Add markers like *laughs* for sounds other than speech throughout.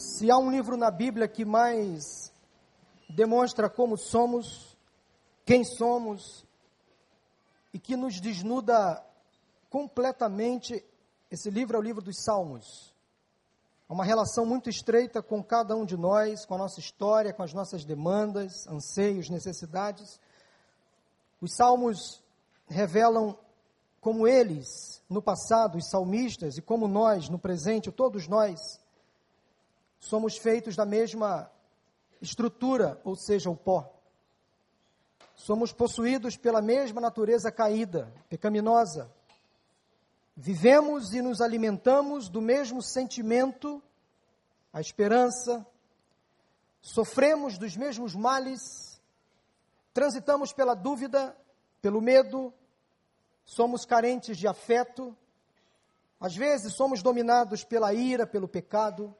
Se há um livro na Bíblia que mais demonstra como somos, quem somos e que nos desnuda completamente, esse livro é o livro dos Salmos. Há uma relação muito estreita com cada um de nós, com a nossa história, com as nossas demandas, anseios, necessidades. Os Salmos revelam como eles, no passado, os salmistas, e como nós, no presente, todos nós, somos feitos da mesma estrutura, ou seja, o pó. Somos possuídos pela mesma natureza caída, pecaminosa. Vivemos e nos alimentamos do mesmo sentimento, a esperança. Sofremos dos mesmos males. Transitamos pela dúvida, pelo medo, somos carentes de afeto, às vezes somos dominados pela ira, pelo pecado,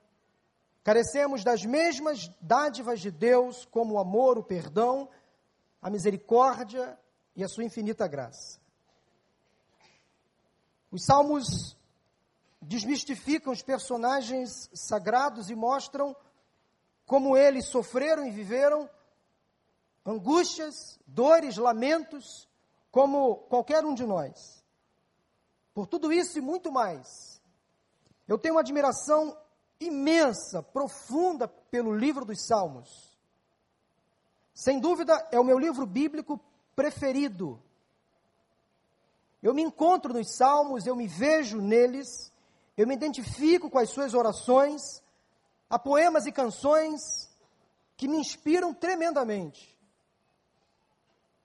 carecemos das mesmas dádivas de Deus, como o amor, o perdão, a misericórdia e a sua infinita graça. Os salmos desmistificam os personagens sagrados e mostram como eles sofreram e viveram angústias, dores, lamentos, como qualquer um de nós. Por tudo isso e muito mais, eu tenho uma admiração imensa, profunda pelo livro dos Salmos. Sem dúvida, é o meu livro bíblico preferido. Eu me encontro nos Salmos, eu me vejo neles, eu me identifico com as suas orações, há poemas e canções que me inspiram tremendamente.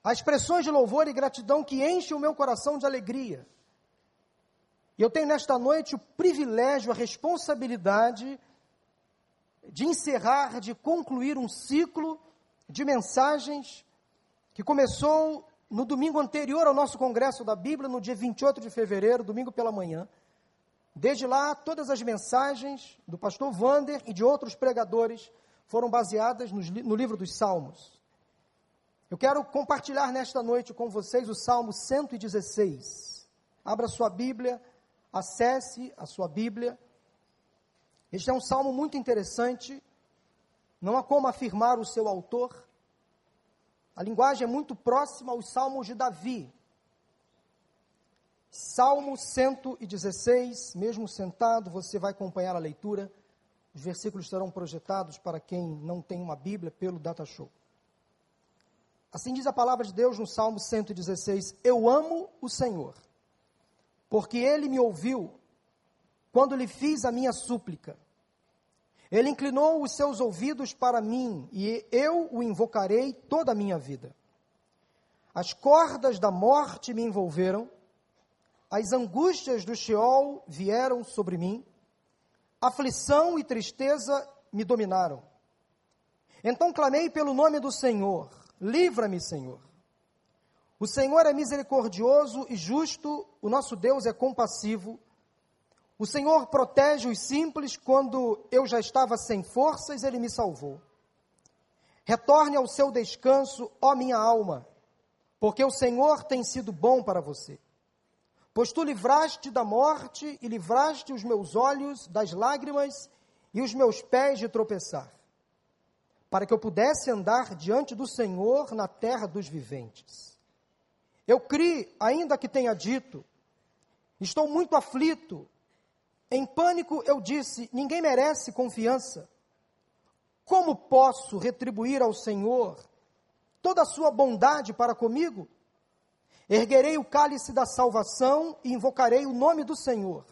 Há expressões de louvor e gratidão que enchem o meu coração de alegria. E eu tenho nesta noite o privilégio, a responsabilidade de encerrar, de concluir um ciclo de mensagens que começou no domingo anterior ao nosso congresso da Bíblia, no dia 28 de fevereiro, domingo pela manhã. Desde lá, todas as mensagens do pastor Vander e de outros pregadores foram baseadas no livro dos Salmos. Eu quero compartilhar nesta noite com vocês o Salmo 116. Abra sua Bíblia, acesse a sua Bíblia. Este é um salmo muito interessante. Não há como afirmar o seu autor. A linguagem é muito próxima aos salmos de Davi. Salmo 116, mesmo sentado, você vai acompanhar a leitura. Os versículos serão projetados para quem não tem uma Bíblia pelo Data Show. Assim diz a palavra de Deus no Salmo 116: Eu amo o Senhor, porque ele me ouviu quando lhe fiz a minha súplica. Ele inclinou os seus ouvidos para mim e eu o invocarei toda a minha vida. As cordas da morte me envolveram, as angústias do Sheol vieram sobre mim, aflição e tristeza me dominaram. Então clamei pelo nome do Senhor Livra-me, Senhor. O Senhor é misericordioso e justo, o nosso Deus é compassivo. O Senhor protege os simples quando eu já estava sem forças, ele me salvou. Retorne ao seu descanso, ó minha alma, porque o Senhor tem sido bom para você. Pois tu livraste da morte e livraste os meus olhos das lágrimas e os meus pés de tropeçar para que eu pudesse andar diante do Senhor na terra dos viventes. Eu criei, ainda que tenha dito, estou muito aflito. Em pânico eu disse: ninguém merece confiança. Como posso retribuir ao Senhor toda a sua bondade para comigo? Erguerei o cálice da salvação e invocarei o nome do Senhor.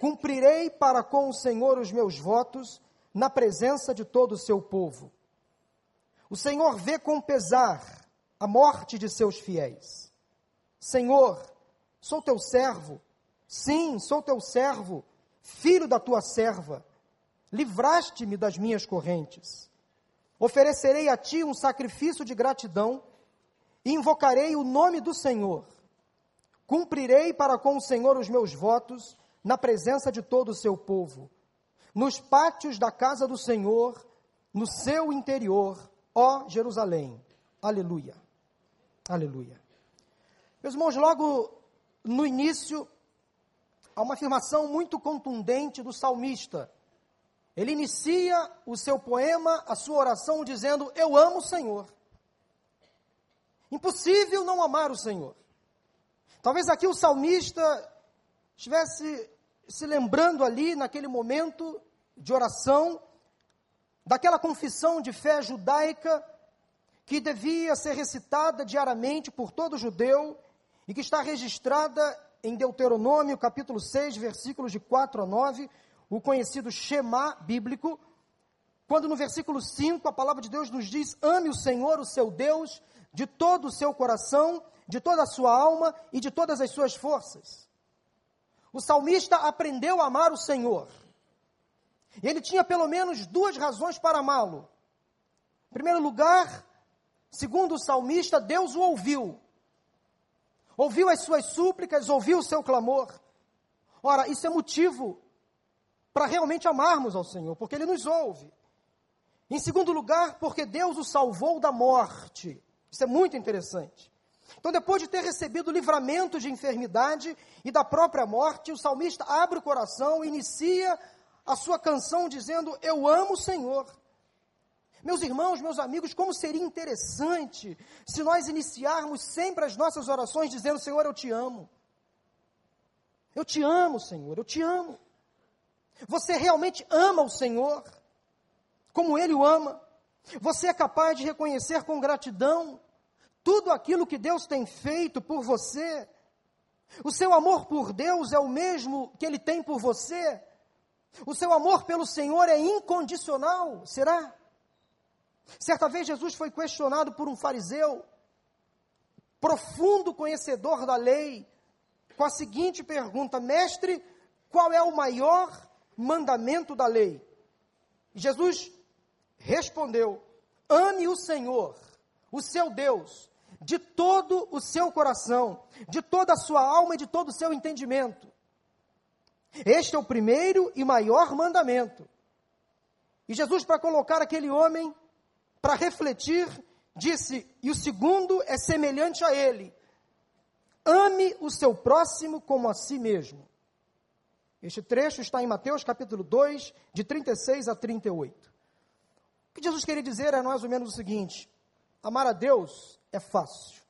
Cumprirei para com o Senhor os meus votos na presença de todo o seu povo. O Senhor vê com pesar a morte de seus fiéis. Senhor, sou teu servo, sim, sou teu servo, filho da tua serva. Livraste-me das minhas correntes. Oferecerei a ti um sacrifício de gratidão e invocarei o nome do Senhor. Cumprirei para com o Senhor os meus votos na presença de todo o seu povo nos pátios da casa do Senhor, no seu interior, ó Jerusalém. Aleluia. Aleluia. Meus irmãos, logo no início, há uma afirmação muito contundente do salmista. Ele inicia o seu poema, a sua oração, dizendo: Eu amo o Senhor. Impossível não amar o Senhor. Talvez aqui o salmista estivesse se lembrando ali, naquele momento de oração, daquela confissão de fé judaica que devia ser recitada diariamente por todo judeu e que está registrada em Deuteronômio, capítulo 6, versículos de 4 a 9, o conhecido Shema bíblico, quando no versículo 5 a palavra de Deus nos diz: Ame o Senhor, o seu Deus, de todo o seu coração, de toda a sua alma e de todas as suas forças. O salmista aprendeu a amar o Senhor. Ele tinha pelo menos duas razões para amá-lo. Em primeiro lugar, segundo o salmista, Deus o ouviu. Ouviu as suas súplicas, ouviu o seu clamor. Ora, isso é motivo para realmente amarmos ao Senhor, porque Ele nos ouve. Em segundo lugar, porque Deus o salvou da morte. Isso é muito interessante. Então, depois de ter recebido o livramento de enfermidade e da própria morte, o salmista abre o coração e inicia a sua canção dizendo: Eu amo o Senhor. Meus irmãos, meus amigos, como seria interessante se nós iniciarmos sempre as nossas orações dizendo: Senhor, eu te amo. Eu te amo, Senhor, eu te amo. Você realmente ama o Senhor, como Ele o ama. Você é capaz de reconhecer com gratidão tudo aquilo que Deus tem feito por você. O seu amor por Deus é o mesmo que Ele tem por você. O seu amor pelo Senhor é incondicional, será? Certa vez Jesus foi questionado por um fariseu, profundo conhecedor da lei, com a seguinte pergunta: Mestre, qual é o maior mandamento da lei. Jesus respondeu: Ame o Senhor, o seu Deus, de todo o seu coração, de toda a sua alma e de todo o seu entendimento. Este é o primeiro e maior mandamento. E Jesus, para colocar aquele homem para refletir, disse: E o segundo é semelhante a ele: ame o seu próximo como a si mesmo. Este trecho está em Mateus capítulo 2, de 36 a 38. O que Jesus queria dizer é mais ou menos o seguinte: amar a Deus é fácil.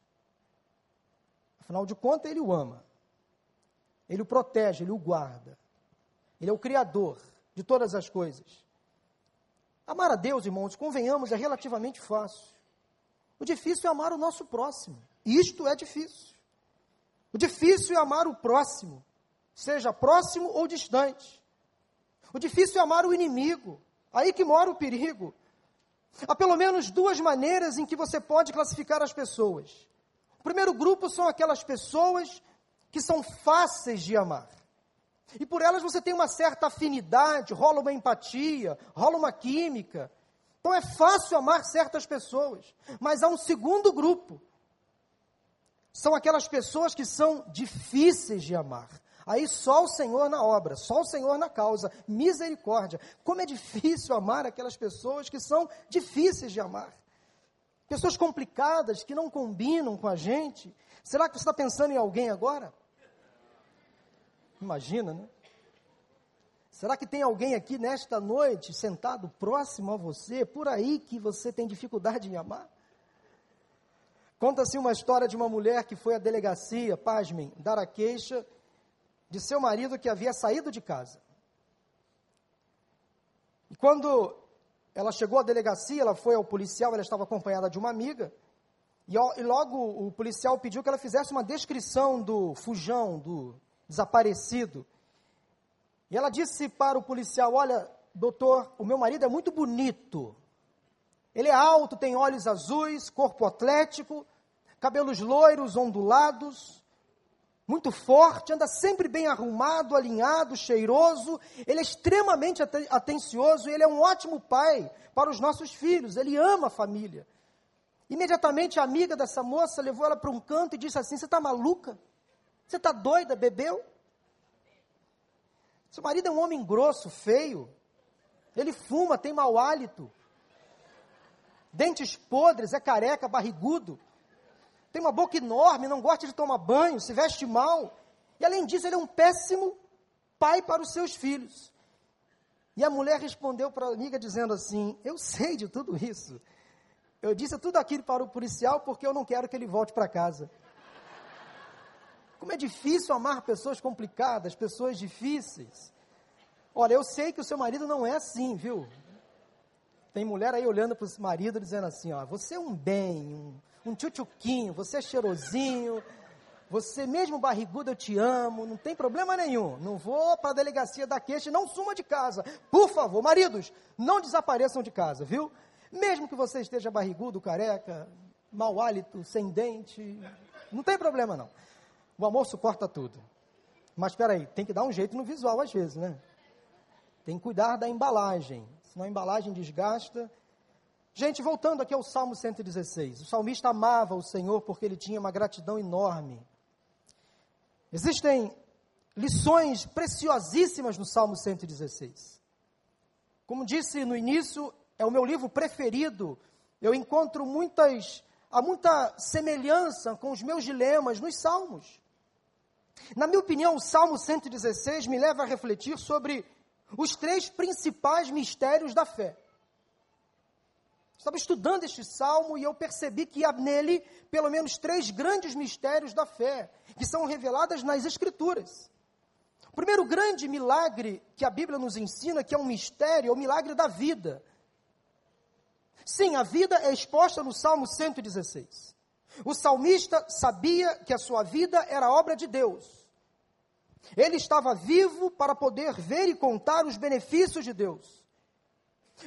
Afinal de contas, Ele o ama. Ele o protege, Ele o guarda. Ele é o Criador de todas as coisas. Amar a Deus, irmãos, convenhamos, é relativamente fácil. O difícil é amar o nosso próximo. Isto é difícil. O difícil é amar o próximo seja próximo ou distante. O difícil é amar o inimigo, aí que mora o perigo. Há pelo menos duas maneiras em que você pode classificar as pessoas. O primeiro grupo são aquelas pessoas que são fáceis de amar. E por elas você tem uma certa afinidade, rola uma empatia, rola uma química. Então é fácil amar certas pessoas. Mas há um segundo grupo. São aquelas pessoas que são difíceis de amar. Aí só o Senhor na obra, só o Senhor na causa, misericórdia. Como é difícil amar aquelas pessoas que são difíceis de amar. Pessoas complicadas que não combinam com a gente. Será que você está pensando em alguém agora? Imagina, né? Será que tem alguém aqui nesta noite, sentado próximo a você, por aí que você tem dificuldade em amar? Conta-se uma história de uma mulher que foi à delegacia, pasmem, dar a queixa de seu marido que havia saído de casa. E quando ela chegou à delegacia, ela foi ao policial, ela estava acompanhada de uma amiga, e, logo o policial pediu que ela fizesse uma descrição do fujão, do desaparecido. E ela disse para o policial: Olha, doutor, o meu marido é muito bonito. Ele é alto, tem olhos azuis, corpo atlético, cabelos loiros, ondulados, muito forte, anda sempre bem arrumado, alinhado, cheiroso. Ele é extremamente atencioso e ele é um ótimo pai para os nossos filhos. Ele ama a família. Imediatamente a amiga dessa moça levou ela para um canto e disse assim: Você está maluca? Você está doida? Bebeu? Seu marido é um homem grosso, feio. Ele fuma, tem mau hálito. Dentes podres, é careca, barrigudo tem uma boca enorme, não gosta de tomar banho, se veste mal. E além disso, ele é um péssimo pai para os seus filhos. E a mulher respondeu para a amiga dizendo assim: Eu sei de tudo isso. Eu disse tudo aquilo para o policial porque eu não quero que ele volte para casa. Como é difícil amar pessoas complicadas, pessoas difíceis. Olha, eu sei que o seu marido não é assim, viu? Tem mulher aí olhando para o marido dizendo assim: Ó, você é um bem, um, um tchutchuquinho, você é cheirosinho, você mesmo barrigudo, eu te amo, não tem problema nenhum. Não vou para a delegacia da queixa não suma de casa. Por favor, maridos, não desapareçam de casa, viu? Mesmo que você esteja barrigudo, careca, mau hálito, sem dente, não tem problema não. O amor suporta tudo. Mas espera aí, tem que dar um jeito no visual às vezes, né? Tem que cuidar da embalagem, senão a embalagem desgasta. Gente, voltando aqui ao Salmo 116. O salmista amava o Senhor porque ele tinha uma gratidão enorme. Existem lições preciosíssimas no Salmo 116. Como disse no início, é o meu livro preferido. Eu encontro muitas, há muita semelhança com os meus dilemas nos Salmos. Na minha opinião, o Salmo 116 me leva a refletir sobre os três principais mistérios da fé. Estava estudando este salmo e eu percebi que há nele pelo menos três grandes mistérios da fé, que são reveladas nas Escrituras. O primeiro grande milagre que a Bíblia nos ensina, que é um mistério, é o milagre da vida. Sim, a vida é exposta no Salmo 116. O salmista sabia que a sua vida era obra de Deus. Ele estava vivo para poder ver e contar os benefícios de Deus.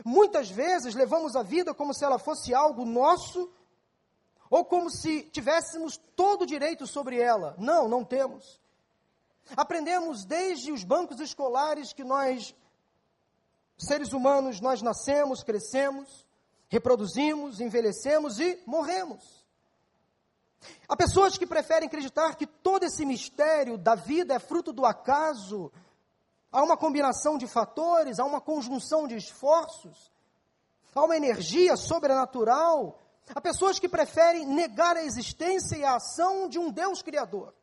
Muitas vezes levamos a vida como se ela fosse algo nosso, ou como se tivéssemos todo o direito sobre ela. Não, não temos. Aprendemos desde os bancos escolares que nós, seres humanos, nós nascemos, crescemos, reproduzimos, envelhecemos e morremos. Há pessoas que preferem acreditar que todo esse mistério da vida é fruto do acaso, há uma combinação de fatores, há uma conjunção de esforços, há uma energia sobrenatural. Há pessoas que preferem negar a existência e a ação de um Deus Criador.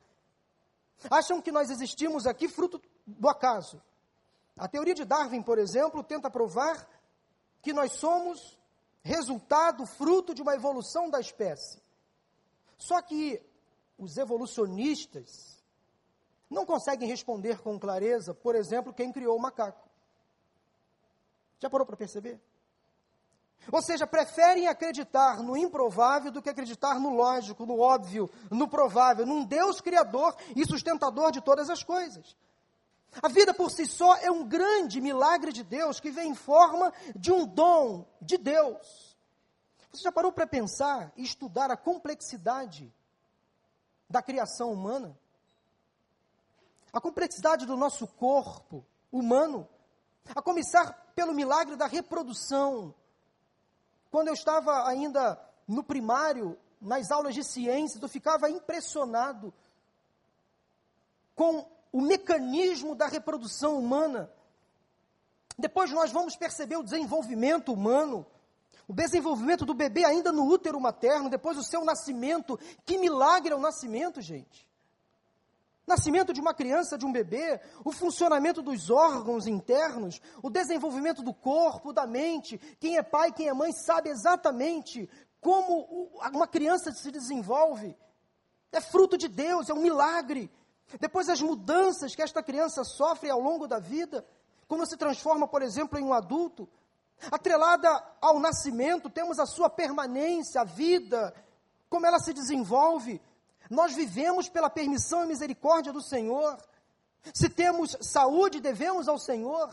Acham que nós existimos aqui fruto do acaso. A teoria de Darwin, por exemplo, tenta provar que nós somos resultado, fruto de uma evolução da espécie. Só que os evolucionistas não conseguem responder com clareza, por exemplo, quem criou o macaco. Já parou para perceber? Ou seja, preferem acreditar no improvável do que acreditar no lógico, no óbvio, no provável, num Deus criador e sustentador de todas as coisas. A vida por si só é um grande milagre de Deus que vem em forma de um dom de Deus. Você já parou para pensar e estudar a complexidade da criação humana? A complexidade do nosso corpo humano, a começar pelo milagre da reprodução. Quando eu estava ainda no primário, nas aulas de ciências, eu ficava impressionado com o mecanismo da reprodução humana. Depois nós vamos perceber o desenvolvimento humano, o desenvolvimento do bebê ainda no útero materno, depois o seu nascimento. Que milagre é o nascimento, gente. Nascimento de uma criança, de um bebê, o funcionamento dos órgãos internos, o desenvolvimento do corpo, da mente. Quem é pai, quem é mãe sabe exatamente como uma criança se desenvolve. É fruto de Deus, é um milagre. Depois, as mudanças que esta criança sofre ao longo da vida, como se transforma, por exemplo, em um adulto. Atrelada ao nascimento, temos a sua permanência, a vida, como ela se desenvolve. Nós vivemos pela permissão e misericórdia do Senhor. Se temos saúde, devemos ao Senhor.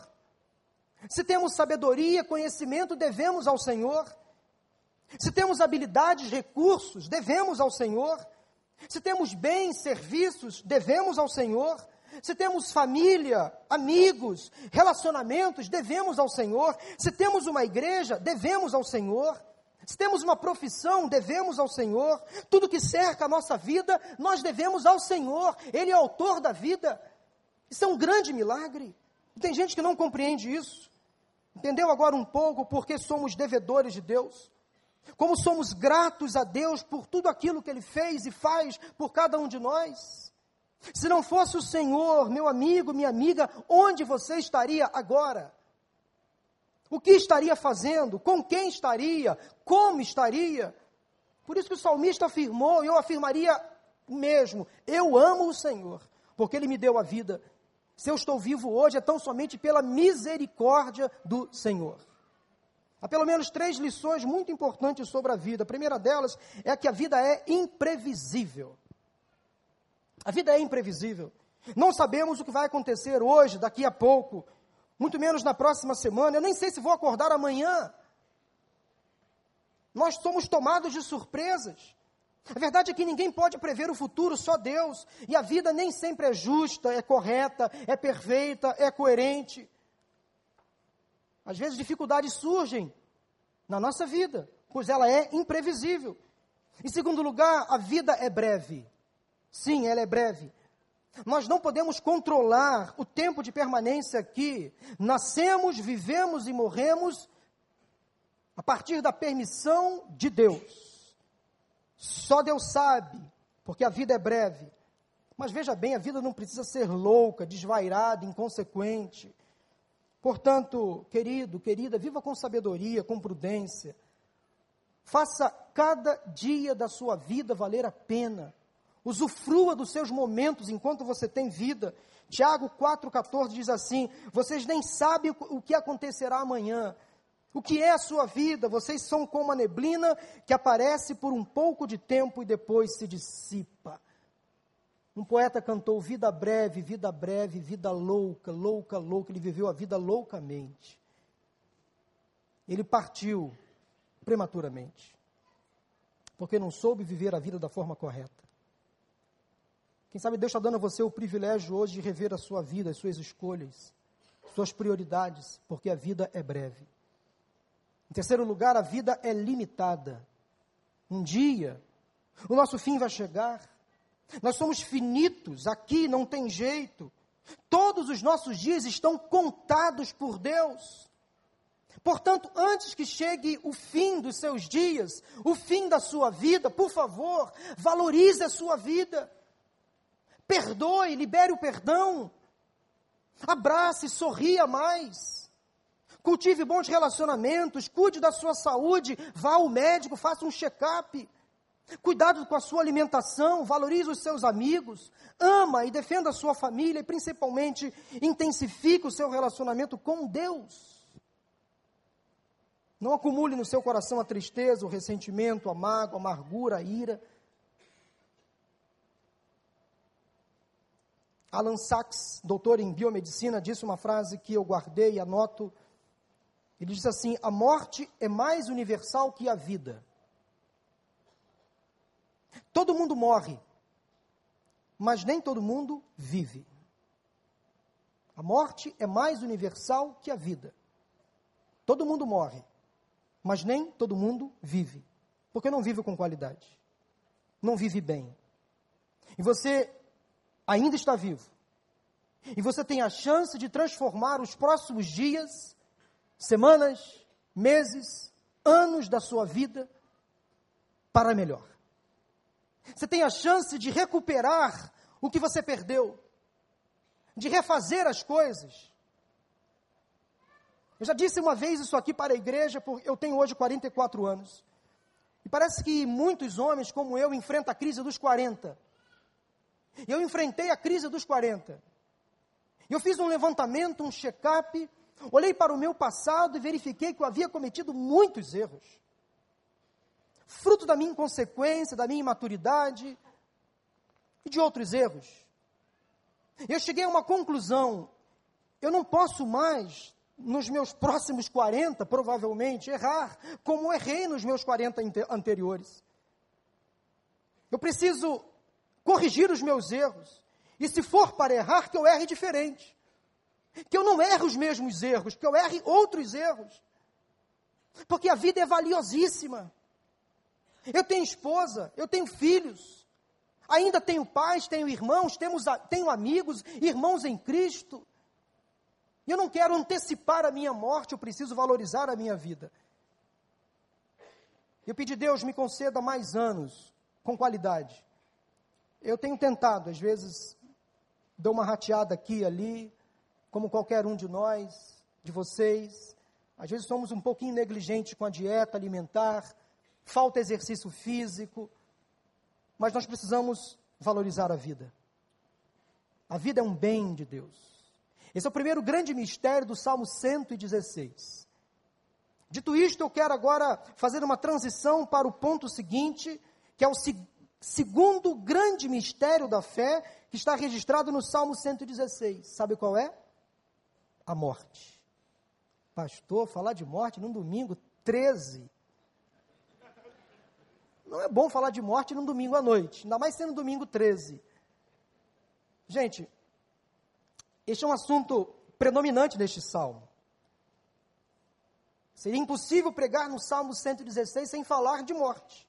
Se temos sabedoria, conhecimento, devemos ao Senhor. Se temos habilidades, recursos, devemos ao Senhor. Se temos bens, serviços, devemos ao Senhor. Se temos família, amigos, relacionamentos, devemos ao Senhor. Se temos uma igreja, devemos ao Senhor. Se temos uma profissão, devemos ao Senhor. Tudo que cerca a nossa vida, nós devemos ao Senhor. Ele é autor da vida. Isso é um grande milagre. Tem gente que não compreende isso. Entendeu agora um pouco porque somos devedores de Deus? Como somos gratos a Deus por tudo aquilo que Ele fez e faz por cada um de nós. Se não fosse o Senhor, meu amigo, minha amiga, onde você estaria agora? O que estaria fazendo? Com quem estaria? Como estaria? Por isso que o salmista afirmou, e eu afirmaria mesmo: eu amo o Senhor, porque Ele me deu a vida. Se eu estou vivo hoje, é tão somente pela misericórdia do Senhor. Há pelo menos três lições muito importantes sobre a vida. A primeira delas é que a vida é imprevisível. A vida é imprevisível. Não sabemos o que vai acontecer hoje, daqui a pouco, muito menos na próxima semana. Eu nem sei se vou acordar amanhã. Nós somos tomados de surpresas. A verdade é que ninguém pode prever o futuro, só Deus. E a vida nem sempre é justa, é correta, é perfeita, é coerente. Às vezes dificuldades surgem na nossa vida, pois ela é imprevisível. Em segundo lugar, a vida é breve. Sim, ela é breve. Nós não podemos controlar o tempo de permanência aqui. Nascemos, vivemos e morremos a partir da permissão de Deus. Só Deus sabe, porque a vida é breve. Mas veja bem, a vida não precisa ser louca, desvairada, inconsequente. Portanto, querido, querida, viva com sabedoria, com prudência. Faça cada dia da sua vida valer a pena. Usufrua dos seus momentos enquanto você tem vida. Tiago 4,14 diz assim: Vocês nem sabem o que acontecerá amanhã. O que é a sua vida? Vocês são como a neblina que aparece por um pouco de tempo e depois se dissipa. Um poeta cantou vida breve, vida breve, vida louca, louca, louca. Ele viveu a vida loucamente. Ele partiu prematuramente, porque não soube viver a vida da forma correta. Quem sabe Deus está dando a você o privilégio hoje de rever a sua vida, as suas escolhas, suas prioridades, porque a vida é breve. Em terceiro lugar, a vida é limitada. Um dia, o nosso fim vai chegar. Nós somos finitos, aqui não tem jeito. Todos os nossos dias estão contados por Deus. Portanto, antes que chegue o fim dos seus dias, o fim da sua vida, por favor, valorize a sua vida. Perdoe, libere o perdão. Abrace, sorria mais. Cultive bons relacionamentos, cuide da sua saúde, vá ao médico, faça um check-up. Cuidado com a sua alimentação, valorize os seus amigos, ama e defenda a sua família e principalmente intensifique o seu relacionamento com Deus. Não acumule no seu coração a tristeza, o ressentimento, a mágoa, a amargura, a ira. Alan Sachs, doutor em biomedicina, disse uma frase que eu guardei e anoto. Ele diz assim: A morte é mais universal que a vida. Todo mundo morre, mas nem todo mundo vive. A morte é mais universal que a vida. Todo mundo morre, mas nem todo mundo vive. Porque não vive com qualidade. Não vive bem. E você ainda está vivo. E você tem a chance de transformar os próximos dias, semanas, meses, anos da sua vida para melhor. Você tem a chance de recuperar o que você perdeu, de refazer as coisas. Eu já disse uma vez isso aqui para a igreja, porque eu tenho hoje 44 anos. E parece que muitos homens como eu enfrentam a crise dos 40. Eu enfrentei a crise dos 40. Eu fiz um levantamento, um check-up, olhei para o meu passado e verifiquei que eu havia cometido muitos erros fruto da minha inconsequência, da minha imaturidade e de outros erros. Eu cheguei a uma conclusão: eu não posso mais, nos meus próximos 40, provavelmente, errar como errei nos meus 40 anteriores. Eu preciso corrigir os meus erros. E se for para errar, que eu erre diferente. Que eu não erre os mesmos erros, que eu erre outros erros. Porque a vida é valiosíssima. Eu tenho esposa, eu tenho filhos, ainda tenho pais, tenho irmãos, temos, tenho amigos, irmãos em Cristo. E eu não quero antecipar a minha morte, eu preciso valorizar a minha vida. Eu pedi, Deus, me conceda mais anos com qualidade. Eu tenho tentado, às vezes, dou uma rateada aqui e ali, como qualquer um de nós, de vocês. Às vezes somos um pouquinho negligentes com a dieta alimentar, falta exercício físico, mas nós precisamos valorizar a vida. A vida é um bem de Deus. Esse é o primeiro grande mistério do Salmo 116. Dito isto, eu quero agora fazer uma transição para o ponto seguinte, que é o segundo grande mistério da fé, que está registrado no Salmo 116. Sabe qual é? A morte. Pastor, falar de morte num domingo 13. Não é bom falar de morte num domingo à noite, ainda mais sendo domingo 13. Gente, este é um assunto predominante neste salmo. Seria impossível pregar no Salmo 116 sem falar de morte.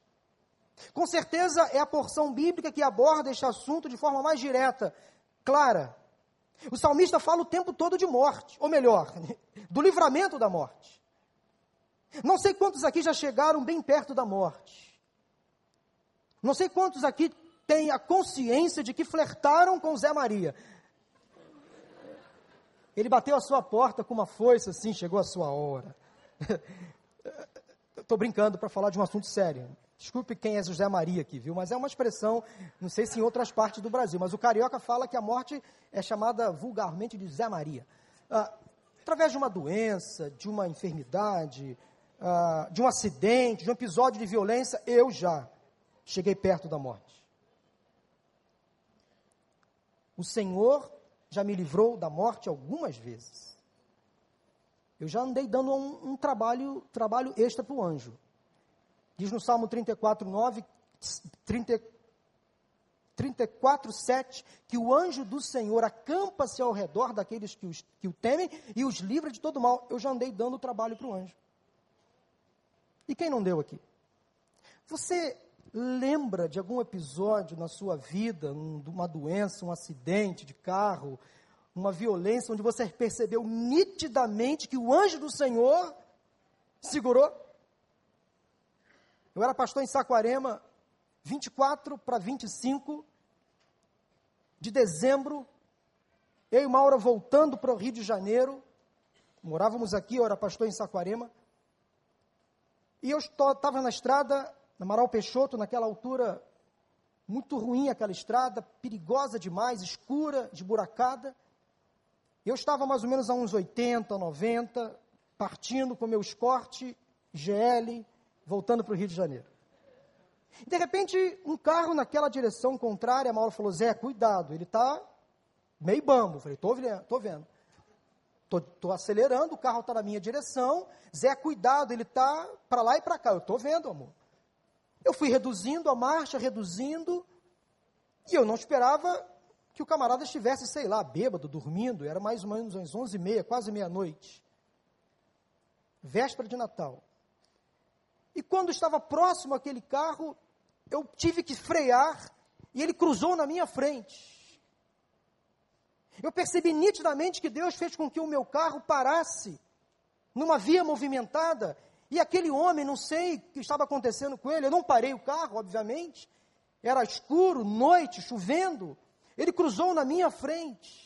Com certeza é a porção bíblica que aborda este assunto de forma mais direta, clara. O salmista fala o tempo todo de morte, ou melhor, *laughs* do livramento da morte. Não sei quantos aqui já chegaram bem perto da morte. Não sei quantos aqui têm a consciência de que flertaram com Zé Maria. Ele bateu a sua porta com uma foice assim, chegou a sua hora. *laughs* Estou brincando para falar de um assunto sério. Desculpe quem é José Maria aqui, viu? Mas é uma expressão, não sei se em outras partes do Brasil, mas o carioca fala que a morte é chamada vulgarmente de Zé Maria. Ah, através de uma doença, de uma enfermidade, ah, de um acidente, de um episódio de violência, eu já cheguei perto da morte. O Senhor já me livrou da morte algumas vezes. Eu já andei dando um, um trabalho, trabalho extra para o anjo. Diz no Salmo 34, 9, 30, 34, 7, que o anjo do Senhor acampa-se ao redor daqueles que, os, que o temem e os livra de todo mal. Eu já andei dando trabalho para o anjo. E quem não deu aqui? Você lembra de algum episódio na sua vida, um, uma doença, um acidente de carro, uma violência onde você percebeu nitidamente que o anjo do Senhor segurou. Eu era pastor em Saquarema, 24 para 25 de dezembro, eu e Maura voltando para o Rio de Janeiro, morávamos aqui, eu era pastor em Saquarema, e eu estava na estrada, na Amaral Peixoto, naquela altura, muito ruim aquela estrada, perigosa demais, escura, esburacada, eu estava mais ou menos a uns 80, 90, partindo com meu Escort GL, voltando para o Rio de Janeiro. De repente, um carro naquela direção contrária, a Mauro falou, Zé, cuidado, ele está meio bambo. Eu falei, estou vendo, estou vendo. Estou acelerando, o carro está na minha direção. Zé, cuidado, ele está para lá e para cá. Eu estou vendo, amor. Eu fui reduzindo a marcha, reduzindo, e eu não esperava que o camarada estivesse, sei lá, bêbado, dormindo, era mais ou menos às onze e meia, quase meia-noite, véspera de Natal. E quando estava próximo àquele carro, eu tive que frear e ele cruzou na minha frente. Eu percebi nitidamente que Deus fez com que o meu carro parasse numa via movimentada e aquele homem, não sei o que estava acontecendo com ele, eu não parei o carro, obviamente, era escuro, noite, chovendo, ele cruzou na minha frente.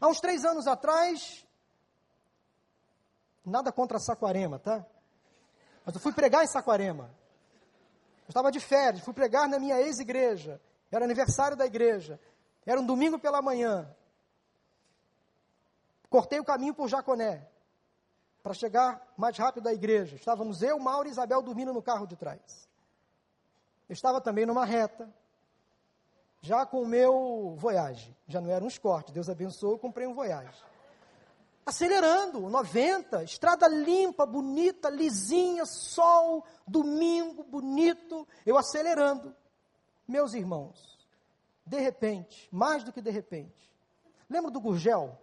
Há uns três anos atrás, nada contra Saquarema, tá? Mas eu fui pregar em Saquarema. Eu estava de férias, fui pregar na minha ex-igreja. Era aniversário da igreja. Era um domingo pela manhã. Cortei o caminho por Jaconé, para chegar mais rápido à igreja. Estávamos eu, Mauro e Isabel dormindo no carro de trás. Eu estava também numa reta, já com o meu Voyage, já não era um Escort, Deus abençoou, eu comprei um Voyage. Acelerando, 90, estrada limpa, bonita, lisinha, sol, domingo, bonito, eu acelerando. Meus irmãos, de repente, mais do que de repente, lembra do Gurgel?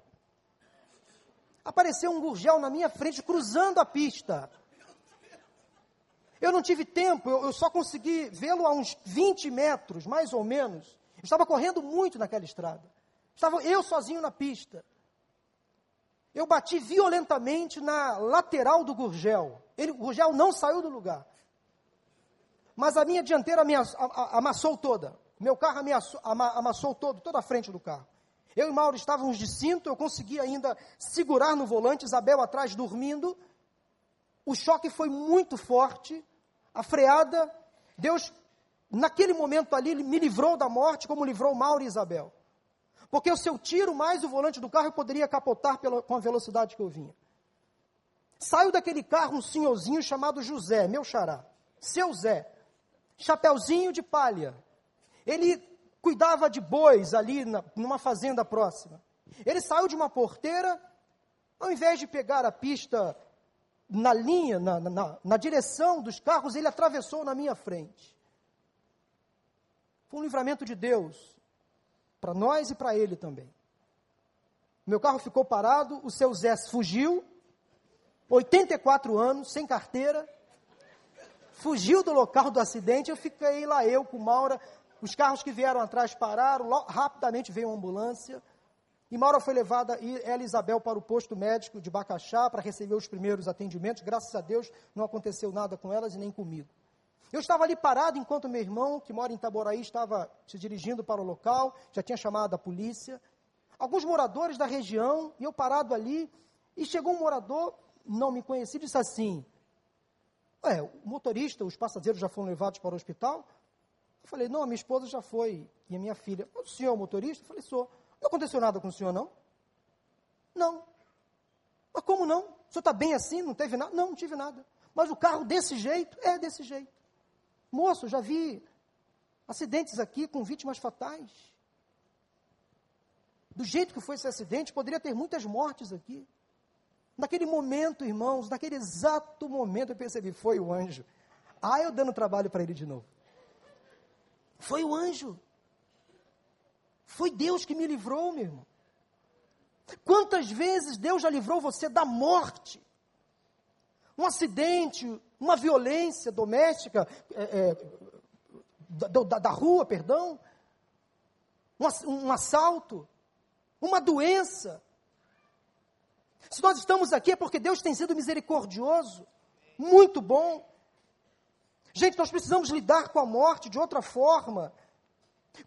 Apareceu um Gurgel na minha frente, cruzando a pista. Eu não tive tempo, eu, só consegui vê-lo a uns 20 metros, mais ou menos. Eu estava correndo muito naquela estrada. Estava eu sozinho na pista. Eu bati violentamente na lateral do Gurgel. Ele, o Gurgel não saiu do lugar. Mas a minha dianteira amassou toda. Meu carro ameaçou, amassou todo, toda a frente do carro. Eu e Mauro estávamos de cinto, eu consegui ainda segurar no volante, Isabel atrás dormindo. O choque foi muito forte, a freada, Deus, naquele momento ali, me livrou da morte, como livrou Mauro e Isabel. Porque se eu tiro mais o volante do carro, eu poderia capotar pela, com a velocidade que eu vinha. Saiu daquele carro um senhorzinho chamado José, meu xará, seu Zé, chapeuzinho de palha. Ele cuidava de bois ali na, numa fazenda próxima. Ele saiu de uma porteira, ao invés de pegar a pista na linha, na, na, na direção dos carros, ele atravessou na minha frente. Foi um livramento de Deus, para nós e para ele também. Meu carro ficou parado, o seu Zé fugiu, 84 anos, sem carteira, fugiu do local do acidente, eu fiquei lá, eu com Maura, os carros que vieram atrás pararam, rapidamente veio uma ambulância, e Maura foi levada, e ela e Isabel, para o posto médico de Bacaxá, para receber os primeiros atendimentos, graças a Deus não aconteceu nada com elas e nem comigo. Eu estava ali parado enquanto meu irmão, que mora em Itaboraí, estava se dirigindo para o local, já tinha chamado a polícia. Alguns moradores da região, e eu parado ali, e chegou um morador, não me conhecia, disse assim: Ué, o motorista, os passageiros já foram levados para o hospital? Eu falei: Não, a minha esposa já foi, e a minha filha. O senhor é o motorista? Eu falei: Sou. Não aconteceu nada com o senhor, não? Não. Mas como não? O senhor está bem assim? Não teve nada? Não, não tive nada. Mas o carro desse jeito? É desse jeito. Moço, já vi acidentes aqui com vítimas fatais. Do jeito que foi esse acidente, poderia ter muitas mortes aqui. Naquele momento, irmãos, naquele exato momento eu percebi, foi o anjo. Ah, eu dando trabalho para ele de novo. Foi o anjo. Foi Deus que me livrou, meu irmão. Quantas vezes Deus já livrou você da morte? Um acidente, uma violência doméstica, é, é, da, da, rua, perdão, um, um assalto, uma doença, se nós estamos aqui é porque Deus tem sido misericordioso, muito bom. Gente, nós precisamos lidar com a morte de outra forma.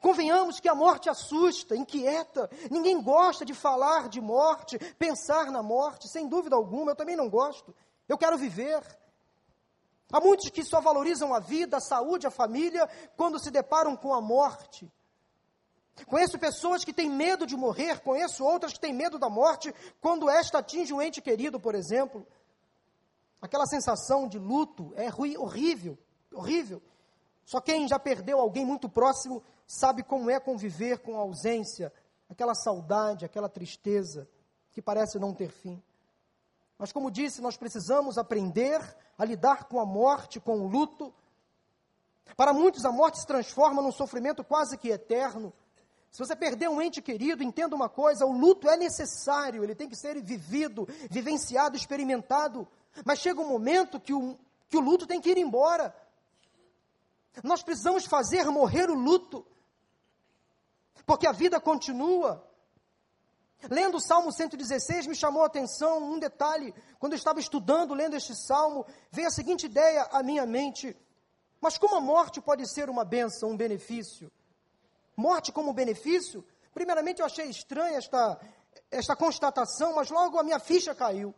Convenhamos que a morte assusta, inquieta. Ninguém gosta de falar de morte, pensar na morte, sem dúvida alguma. Eu também não gosto. Eu quero viver. Há muitos que só valorizam a vida, a saúde, a família, quando se deparam com a morte. Conheço pessoas que têm medo de morrer, conheço outras que têm medo da morte quando esta atinge um ente querido, por exemplo. Aquela sensação de luto é horrível, horrível. Só quem já perdeu alguém muito próximo sabe como é conviver com a ausência, aquela saudade, aquela tristeza que parece não ter fim. Mas, como disse, nós precisamos aprender a lidar com a morte, com o luto. Para muitos, a morte se transforma num sofrimento quase que eterno. Se você perder um ente querido, entenda uma coisa: o luto é necessário, ele tem que ser vivido, vivenciado, experimentado. Mas chega um momento que o, que o luto tem que ir embora. Nós precisamos fazer morrer o luto, porque a vida continua. Lendo o Salmo 116, me chamou a atenção um detalhe. Quando eu estava estudando, lendo este salmo, veio a seguinte ideia à minha mente: mas como a morte pode ser uma bênção, um benefício? morte como benefício, primeiramente eu achei estranha esta, esta constatação, mas logo a minha ficha caiu.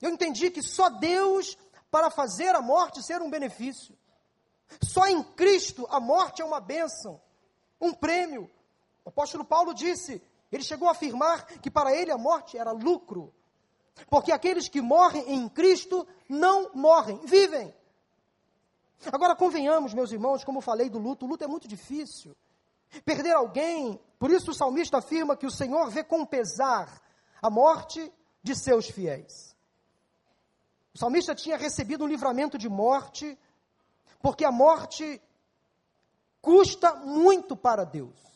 Eu entendi que só Deus para fazer a morte ser um benefício. Só em Cristo a morte é uma bênção, um prêmio. O apóstolo Paulo disse, ele chegou a afirmar que para ele a morte era lucro. Porque aqueles que morrem em Cristo não morrem, vivem. Agora convenhamos, meus irmãos, como falei do luto, o luto é muito difícil. Perder alguém, por isso o salmista afirma que o Senhor vê com pesar a morte de seus fiéis. O salmista tinha recebido um livramento de morte, porque a morte custa muito para Deus.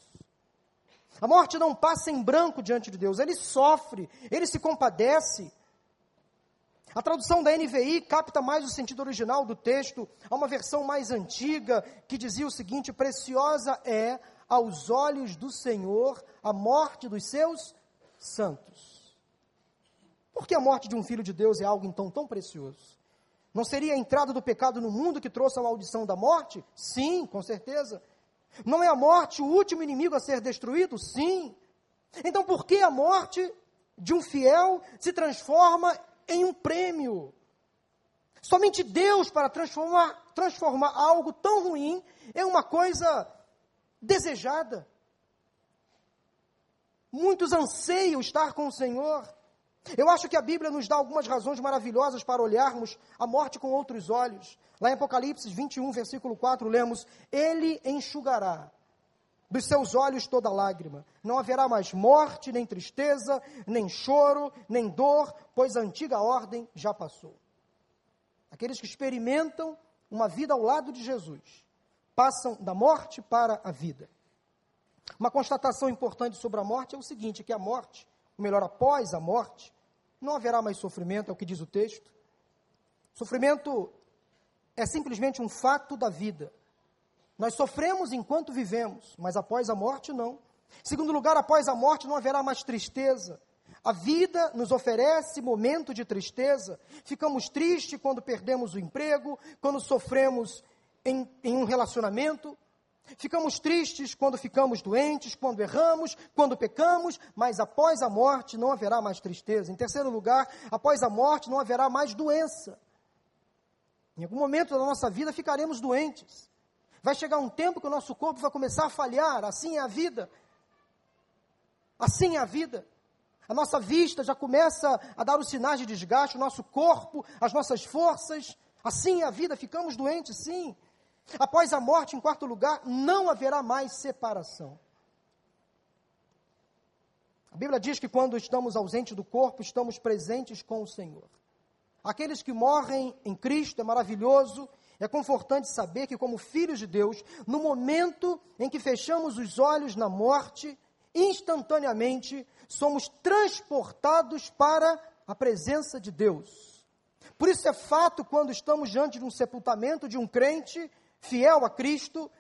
A morte não passa em branco diante de Deus, ele sofre, ele se compadece. A tradução da NVI capta mais o sentido original do texto, há uma versão mais antiga que dizia o seguinte: Preciosa é aos olhos do Senhor a morte dos seus santos. Por que a morte de um filho de Deus é algo então tão precioso? Não seria a entrada do pecado no mundo que trouxe a maldição da morte? Sim, com certeza. Não é a morte o último inimigo a ser destruído? Sim. Então, por que a morte de um fiel se transforma em um prêmio? Somente Deus para transformar, transformar algo tão ruim em uma coisa desejada. Muitos anseiam estar com o Senhor. Eu acho que a Bíblia nos dá algumas razões maravilhosas para olharmos a morte com outros olhos. Lá em Apocalipse 21, versículo 4, lemos: Ele enxugará dos seus olhos toda lágrima. Não haverá mais morte, nem tristeza, nem choro, nem dor, pois a antiga ordem já passou. Aqueles que experimentam uma vida ao lado de Jesus passam da morte para a vida. Uma constatação importante sobre a morte é o seguinte: que a morte, ou melhor, após a morte, não haverá mais sofrimento, é o que diz o texto. Sofrimento é simplesmente um fato da vida. Nós sofremos enquanto vivemos, mas após a morte, não. Segundo lugar, após a morte não haverá mais tristeza. A vida nos oferece momento de tristeza. Ficamos tristes quando perdemos o emprego, quando sofremos em, em um relacionamento. Ficamos tristes quando ficamos doentes, quando erramos, quando pecamos, mas após a morte não haverá mais tristeza. Em terceiro lugar, após a morte não haverá mais doença. Em algum momento da nossa vida ficaremos doentes. Vai chegar um tempo que o nosso corpo vai começar a falhar, assim é a vida. Assim é a vida. A nossa vista já começa a dar os sinais de desgaste, o nosso corpo, as nossas forças. Assim é a vida, ficamos doentes, sim. Após a morte, em quarto lugar, não haverá mais separação. A Bíblia diz que quando estamos ausentes do corpo, estamos presentes com o Senhor. Aqueles que morrem em Cristo é maravilhoso, é confortante saber que, como filhos de Deus, no momento em que fechamos os olhos na morte, instantaneamente somos transportados para a presença de Deus. Por isso é fato quando estamos diante de um sepultamento de um crente fiel a Cristo,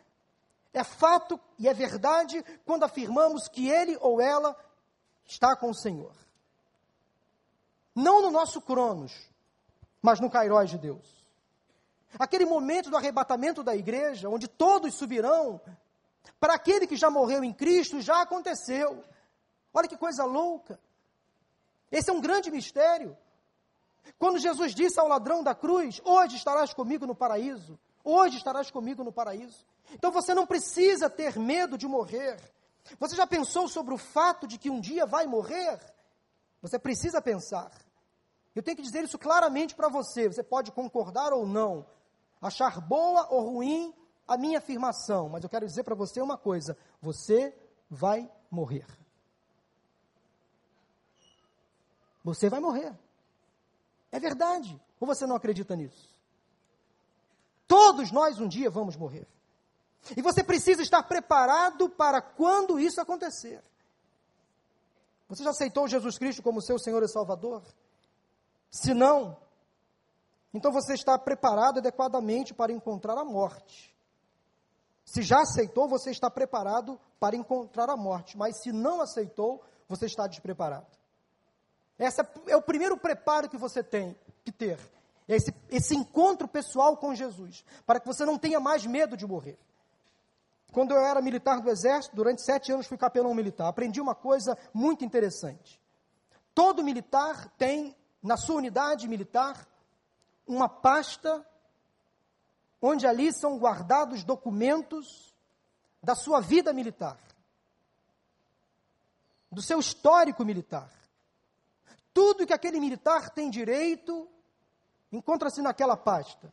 é fato e é verdade quando afirmamos que ele ou ela está com o Senhor. Não no nosso cronos, mas no Cairós de Deus. Aquele momento do arrebatamento da igreja, onde todos subirão, para aquele que já morreu em Cristo, já aconteceu. Olha que coisa louca. Esse é um grande mistério. Quando Jesus disse ao ladrão da cruz: Hoje estarás comigo no paraíso. Hoje estarás comigo no paraíso. Então você não precisa ter medo de morrer. Você já pensou sobre o fato de que um dia vai morrer? Você precisa pensar. Eu tenho que dizer isso claramente para você. Você pode concordar ou não achar boa ou ruim a minha afirmação, mas eu quero dizer para você uma coisa: você vai morrer. Você vai morrer. É verdade. Ou você não acredita nisso? Todos nós um dia vamos morrer. E você precisa estar preparado para quando isso acontecer. Você já aceitou Jesus Cristo como seu Senhor e Salvador? Se não, então você está preparado adequadamente para encontrar a morte. Se já aceitou, você está preparado para encontrar a morte. Mas se não aceitou, você está despreparado. Esse é o primeiro preparo que você tem que ter. É esse, esse encontro pessoal com Jesus. Para que você não tenha mais medo de morrer. Quando eu era militar do Exército, durante sete anos fui capelão militar. Aprendi uma coisa muito interessante. Todo militar tem, na sua unidade militar, uma pasta onde ali são guardados documentos da sua vida militar, do seu histórico militar. Tudo que aquele militar tem direito encontra-se naquela pasta.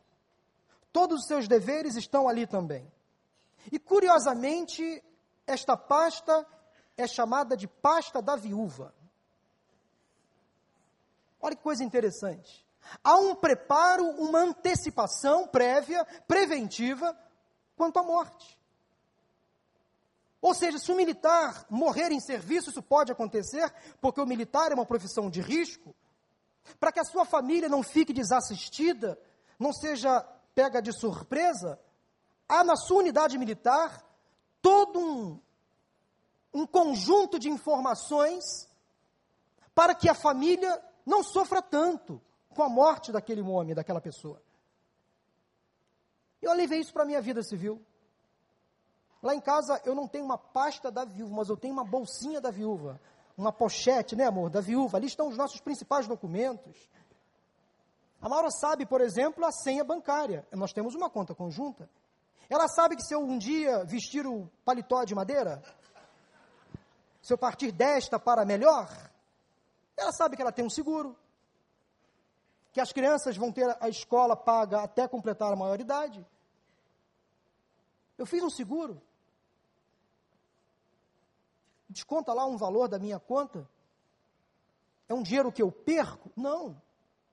Todos os seus deveres estão ali também. E curiosamente, esta pasta é chamada de pasta da viúva. Olha que coisa interessante. Há um preparo, uma antecipação prévia, preventiva, quanto à morte. Ou seja, se o militar morrer em serviço, isso pode acontecer, porque o militar é uma profissão de risco, para que a sua família não fique desassistida, não seja pega de surpresa, há na sua unidade militar todo um, um conjunto de informações para que a família não sofra tanto com a morte daquele homem, daquela pessoa. Eu levei isso para a minha vida civil. Lá em casa eu não tenho uma pasta da viúva, mas eu tenho uma bolsinha da viúva. Uma pochete, né, amor, da viúva. Ali estão os nossos principais documentos. A Maura sabe, por exemplo, a senha bancária. Nós temos uma conta conjunta. Ela sabe que se eu um dia vestir o paletó de madeira, se eu partir desta para melhor, ela sabe que ela tem um seguro, que as crianças vão ter a escola paga até completar a maioridade. Eu fiz um seguro. Desconta lá um valor da minha conta. É um dinheiro que eu perco? Não.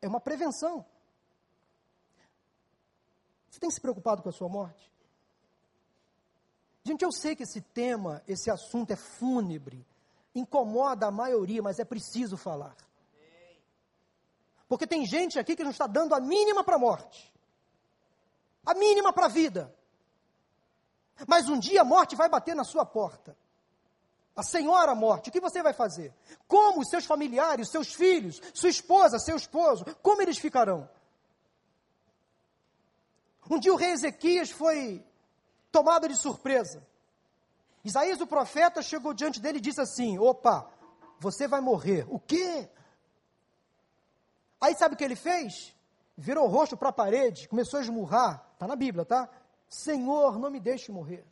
É uma prevenção. Você tem se preocupado com a sua morte? Gente, eu sei que esse tema, esse assunto é fúnebre, incomoda a maioria, mas é preciso falar. Porque tem gente aqui que não está dando a mínima para a morte, a mínima para a vida. Mas um dia a morte vai bater na sua porta. A senhora morte, o que você vai fazer? Como os seus familiares, seus filhos, sua esposa, seu esposo, como eles ficarão? Um dia o rei Ezequias foi tomado de surpresa. Isaías, o profeta, chegou diante dele e disse assim: Opa, você vai morrer. O quê? Aí sabe o que ele fez? Virou o rosto para a parede, começou a esmurrar. Está na Bíblia, tá? Senhor, não me deixe morrer.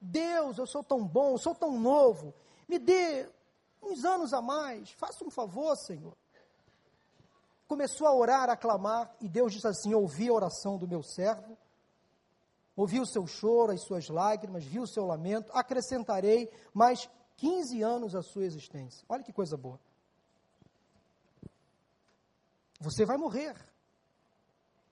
Deus, eu sou tão bom, sou tão novo, me dê uns anos a mais, faça um favor, Senhor. Começou a orar, a clamar, e Deus disse assim: Ouvi a oração do meu servo, ouvi o seu choro, as suas lágrimas, vi o seu lamento, acrescentarei mais 15 anos à sua existência. Olha que coisa boa. Você vai morrer.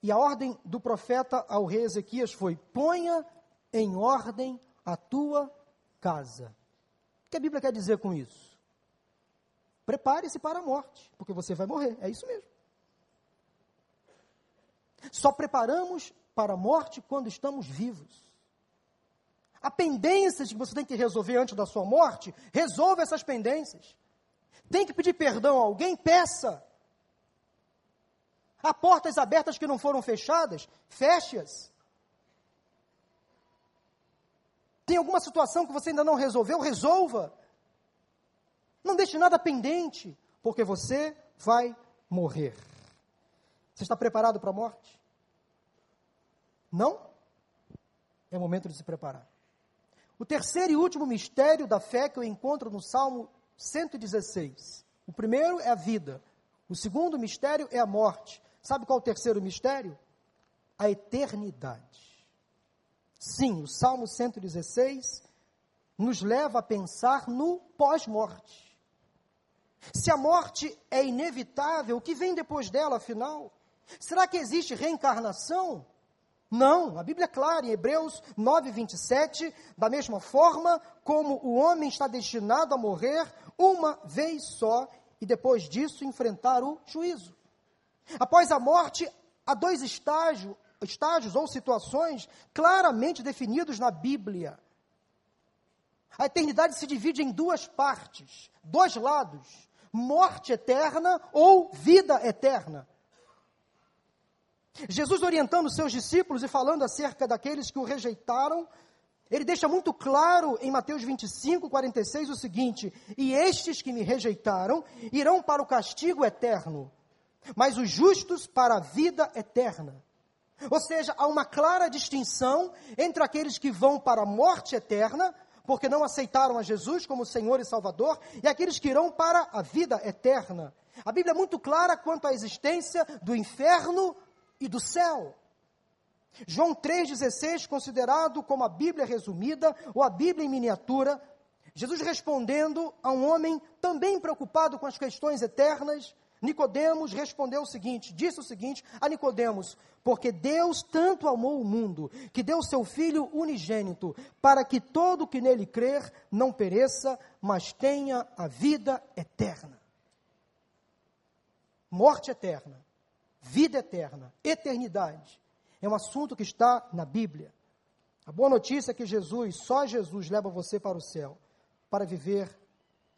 E a ordem do profeta ao rei Ezequias foi: ponha em ordem a tua casa. O que a Bíblia quer dizer com isso? Prepare-se para a morte, porque você vai morrer. É isso mesmo. Só preparamos para a morte quando estamos vivos. Há pendências que você tem que resolver antes da sua morte, resolva essas pendências. Tem que pedir perdão a alguém? Peça. Há portas abertas que não foram fechadas? Feche-as. Tem alguma situação que você ainda não resolveu? Resolva. Não deixe nada pendente, porque você vai morrer. Você está preparado para a morte? Não? É momento de se preparar. O terceiro e último mistério da fé que eu encontro no Salmo 116. O primeiro é a vida. O segundo mistério é a morte. Sabe qual é o terceiro mistério? A eternidade. Sim, o Salmo 116 nos leva a pensar no pós-morte. Se a morte é inevitável, o que vem depois dela, afinal? Será que existe reencarnação? Não, a Bíblia é clara em Hebreus 9, 27, da mesma forma como o homem está destinado a morrer uma vez só e depois disso enfrentar o juízo. Após a morte, há dois estágios, estágios ou situações claramente definidos na Bíblia. A eternidade se divide em duas partes, dois lados: morte eterna ou vida eterna. Jesus orientando seus discípulos e falando acerca daqueles que o rejeitaram, ele deixa muito claro em Mateus 25, 46 o seguinte: E estes que me rejeitaram irão para o castigo eterno, mas os justos para a vida eterna. Ou seja, há uma clara distinção entre aqueles que vão para a morte eterna, porque não aceitaram a Jesus como Senhor e Salvador, e aqueles que irão para a vida eterna. A Bíblia é muito clara quanto à existência do inferno e do céu. João 3,16, considerado como a Bíblia resumida, ou a Bíblia em miniatura, Jesus respondendo a um homem também preocupado com as questões eternas, Nicodemos respondeu o seguinte, disse o seguinte a Nicodemos: porque Deus tanto amou o mundo, que deu seu filho unigênito, para que todo que nele crer não pereça, mas tenha a vida eterna. Morte eterna, vida eterna, eternidade, é um assunto que está na Bíblia. A boa notícia é que Jesus, só Jesus leva você para o céu, para viver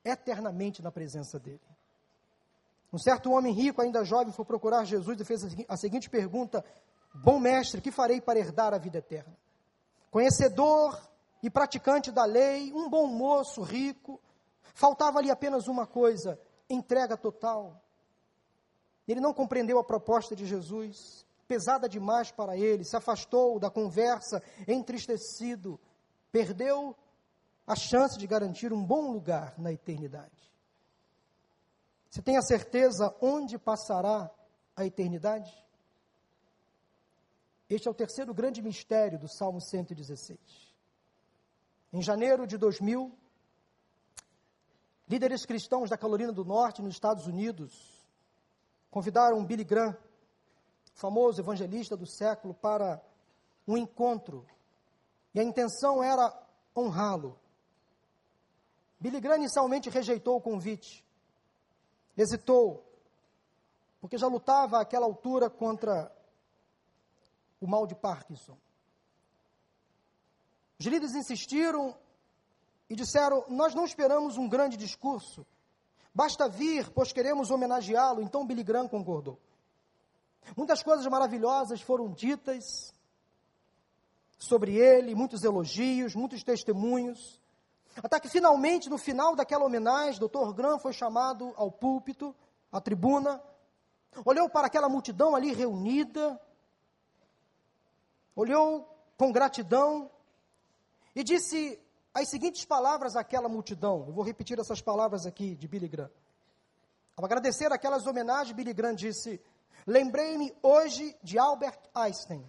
eternamente na presença dele. Um certo homem rico, ainda jovem, foi procurar Jesus e fez a seguinte pergunta: Bom mestre, que farei para herdar a vida eterna? Conhecedor e praticante da lei, um bom moço, rico, Faltava ali apenas uma coisa: entrega total. Ele não compreendeu a proposta de Jesus, pesada demais para ele, se afastou da conversa, entristecido, perdeu a chance de garantir um bom lugar na eternidade. Você tem a certeza onde passará a eternidade? Este é o terceiro grande mistério do Salmo 116. Em janeiro de 2000, líderes cristãos da Carolina do Norte, nos Estados Unidos, convidaram Billy Graham, famoso evangelista do século, para um encontro. E a intenção era honrá-lo. Billy Graham inicialmente rejeitou o convite. Hesitou, porque já lutava àquela altura contra o mal de Parkinson. Os líderes insistiram e disseram: Nós não esperamos um grande discurso, basta vir, pois queremos homenageá-lo. Então Billy Graham concordou. Muitas coisas maravilhosas foram ditas sobre ele, muitos elogios, muitos testemunhos. Até que finalmente, no final daquela homenagem, Dr. Graham foi chamado ao púlpito, à tribuna, olhou para aquela multidão ali reunida, olhou com gratidão e disse as seguintes palavras àquela multidão. Eu vou repetir essas palavras aqui de Billy Graham. Ao agradecer aquelas homenagens, Billy Graham disse: Lembrei-me hoje de Albert Einstein,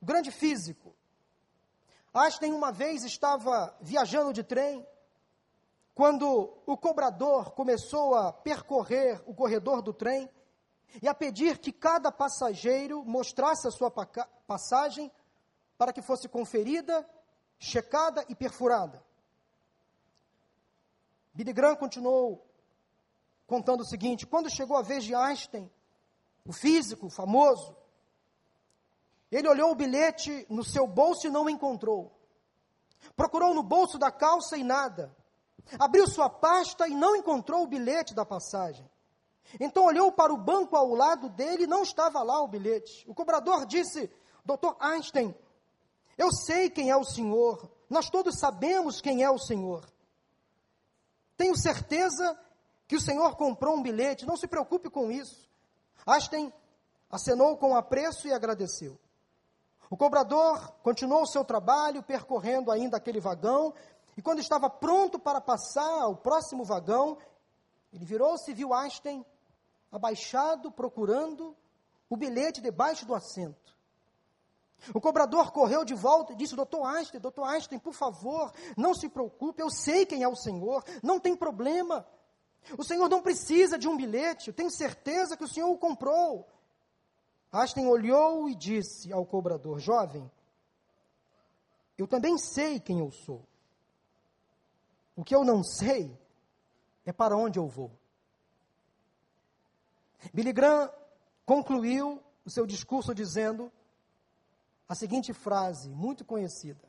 grande físico. Einstein uma vez estava viajando de trem, quando o cobrador começou a percorrer o corredor do trem e a pedir que cada passageiro mostrasse a sua passagem para que fosse conferida, checada e perfurada. Billy Graham continuou contando o seguinte: quando chegou a vez de Einstein, o físico famoso, ele olhou o bilhete no seu bolso e não o encontrou. Procurou no bolso da calça e nada. Abriu sua pasta e não encontrou o bilhete da passagem. Então olhou para o banco ao lado dele e não estava lá o bilhete. O cobrador disse: Doutor Einstein, eu sei quem é o Senhor, nós todos sabemos quem é o Senhor. Tenho certeza que o Senhor comprou um bilhete, não se preocupe com isso. Einstein acenou com apreço e agradeceu. O cobrador continuou o seu trabalho, percorrendo ainda aquele vagão, e quando estava pronto para passar ao próximo vagão, ele virou-se e viu Einstein abaixado, procurando o bilhete debaixo do assento. O cobrador correu de volta e disse: Doutor Einstein, doutor Einstein, por favor, não se preocupe, eu sei quem é o Senhor, não tem problema. O Senhor não precisa de um bilhete, eu tenho certeza que o Senhor o comprou. Einstein olhou e disse ao cobrador: Jovem, eu também sei quem eu sou. O que eu não sei é para onde eu vou. Billy Graham concluiu o seu discurso dizendo a seguinte frase, muito conhecida: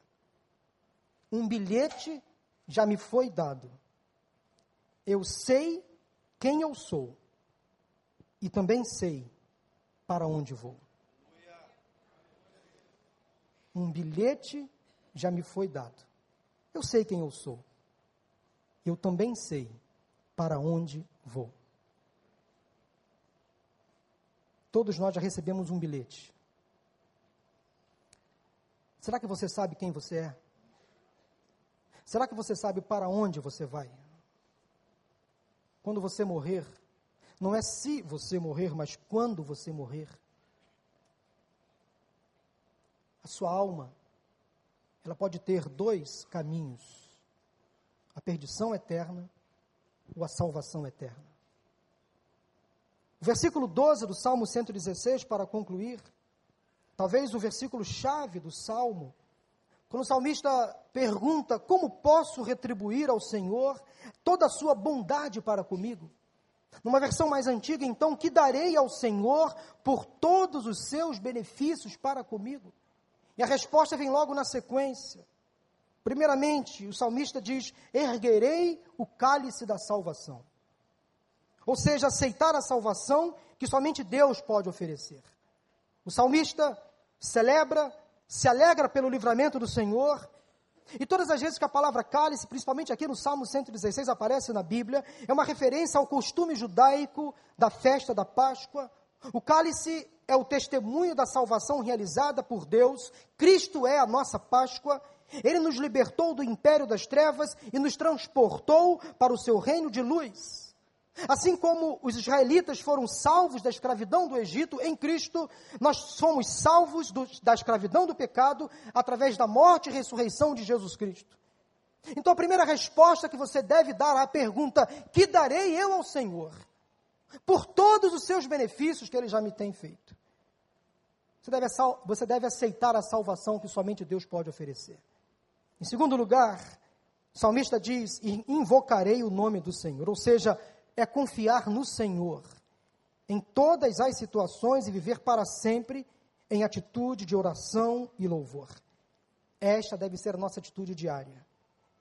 Um bilhete já me foi dado eu sei quem eu sou e também sei para onde vou. Um bilhete já me foi dado. Eu sei quem eu sou. Eu também sei para onde vou. Todos nós já recebemos um bilhete. Será que você sabe quem você é? Será que você sabe para onde você vai? quando você morrer, não é se você morrer, mas quando você morrer. A sua alma, ela pode ter dois caminhos: a perdição eterna ou a salvação eterna. O versículo 12 do Salmo 116, para concluir, talvez o versículo chave do Salmo, quando o salmista pergunta: Como posso retribuir ao Senhor toda a sua bondade para comigo? Numa versão mais antiga, então, que darei ao Senhor por todos os seus benefícios para comigo? E a resposta vem logo na sequência. Primeiramente, o salmista diz: Erguerei o cálice da salvação. Ou seja, aceitar a salvação que somente Deus pode oferecer. O salmista celebra se alegra pelo livramento do Senhor, E todas as vezes que a palavra cálice, principalmente aqui no Salmo 116, aparece na Bíblia, é uma referência ao costume judaico da festa da Páscoa. O cálice é o testemunho da salvação realizada por Deus. Cristo é a nossa Páscoa. Ele nos libertou do império das trevas e nos transportou para o seu reino de luz. Assim como os israelitas foram salvos da escravidão do Egito, em Cristo, nós somos salvos do, da escravidão do pecado através da morte e ressurreição de Jesus Cristo. Então, a primeira resposta que você deve dar à pergunta: que darei eu ao Senhor? Por todos os seus benefícios que Ele já me tem feito. Você deve, você deve aceitar a salvação que somente Deus pode oferecer. Em segundo lugar, o salmista diz: invocarei o nome do Senhor, ou seja, é confiar no Senhor em todas as situações e viver para sempre em atitude de oração e louvor. Esta deve ser a nossa atitude diária.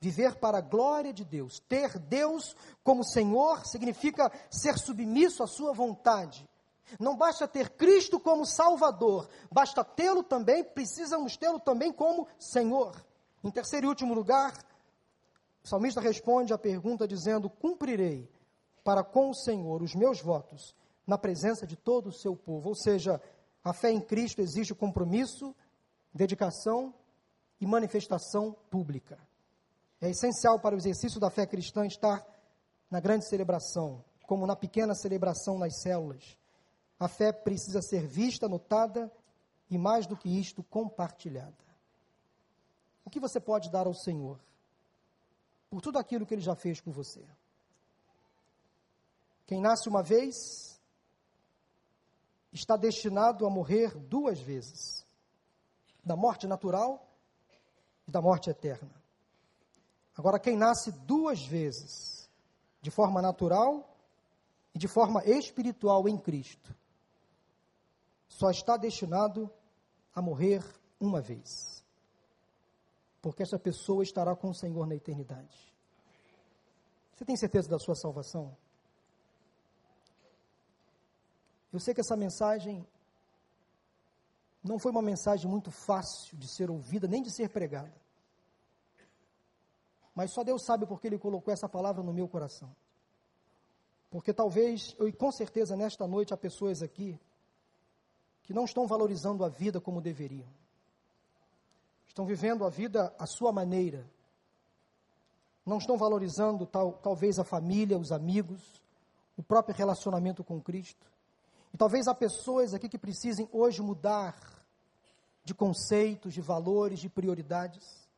Viver para a glória de Deus. Ter Deus como Senhor significa ser submisso à Sua vontade. Não basta ter Cristo como Salvador, basta tê-lo também, precisamos tê-lo também como Senhor. Em terceiro e último lugar, o salmista responde à pergunta dizendo: Cumprirei para com o Senhor os meus votos na presença de todo o seu povo. Ou seja, a fé em Cristo exige compromisso, dedicação e manifestação pública. É essencial para o exercício da fé cristã estar na grande celebração, como na pequena celebração nas células. A fé precisa ser vista, notada e, mais do que isto, compartilhada. O que você pode dar ao Senhor por tudo aquilo que Ele já fez por você? Quem nasce uma vez está destinado a morrer duas vezes: da morte natural e da morte eterna. Agora, quem nasce duas vezes, de forma natural e de forma espiritual em Cristo, só está destinado a morrer uma vez. Porque essa pessoa estará com o Senhor na eternidade. Você tem certeza da sua salvação? Eu sei que essa mensagem não foi uma mensagem muito fácil de ser ouvida, nem de ser pregada. Mas só Deus sabe porque Ele colocou essa palavra no meu coração. Porque talvez, e com certeza nesta noite há pessoas aqui que não estão valorizando a vida como deveriam. Estão vivendo a vida à sua maneira. Não estão valorizando tal, talvez a família, os amigos, o próprio relacionamento com Cristo. E talvez há pessoas aqui que precisem hoje mudar de conceitos, de valores, de prioridades.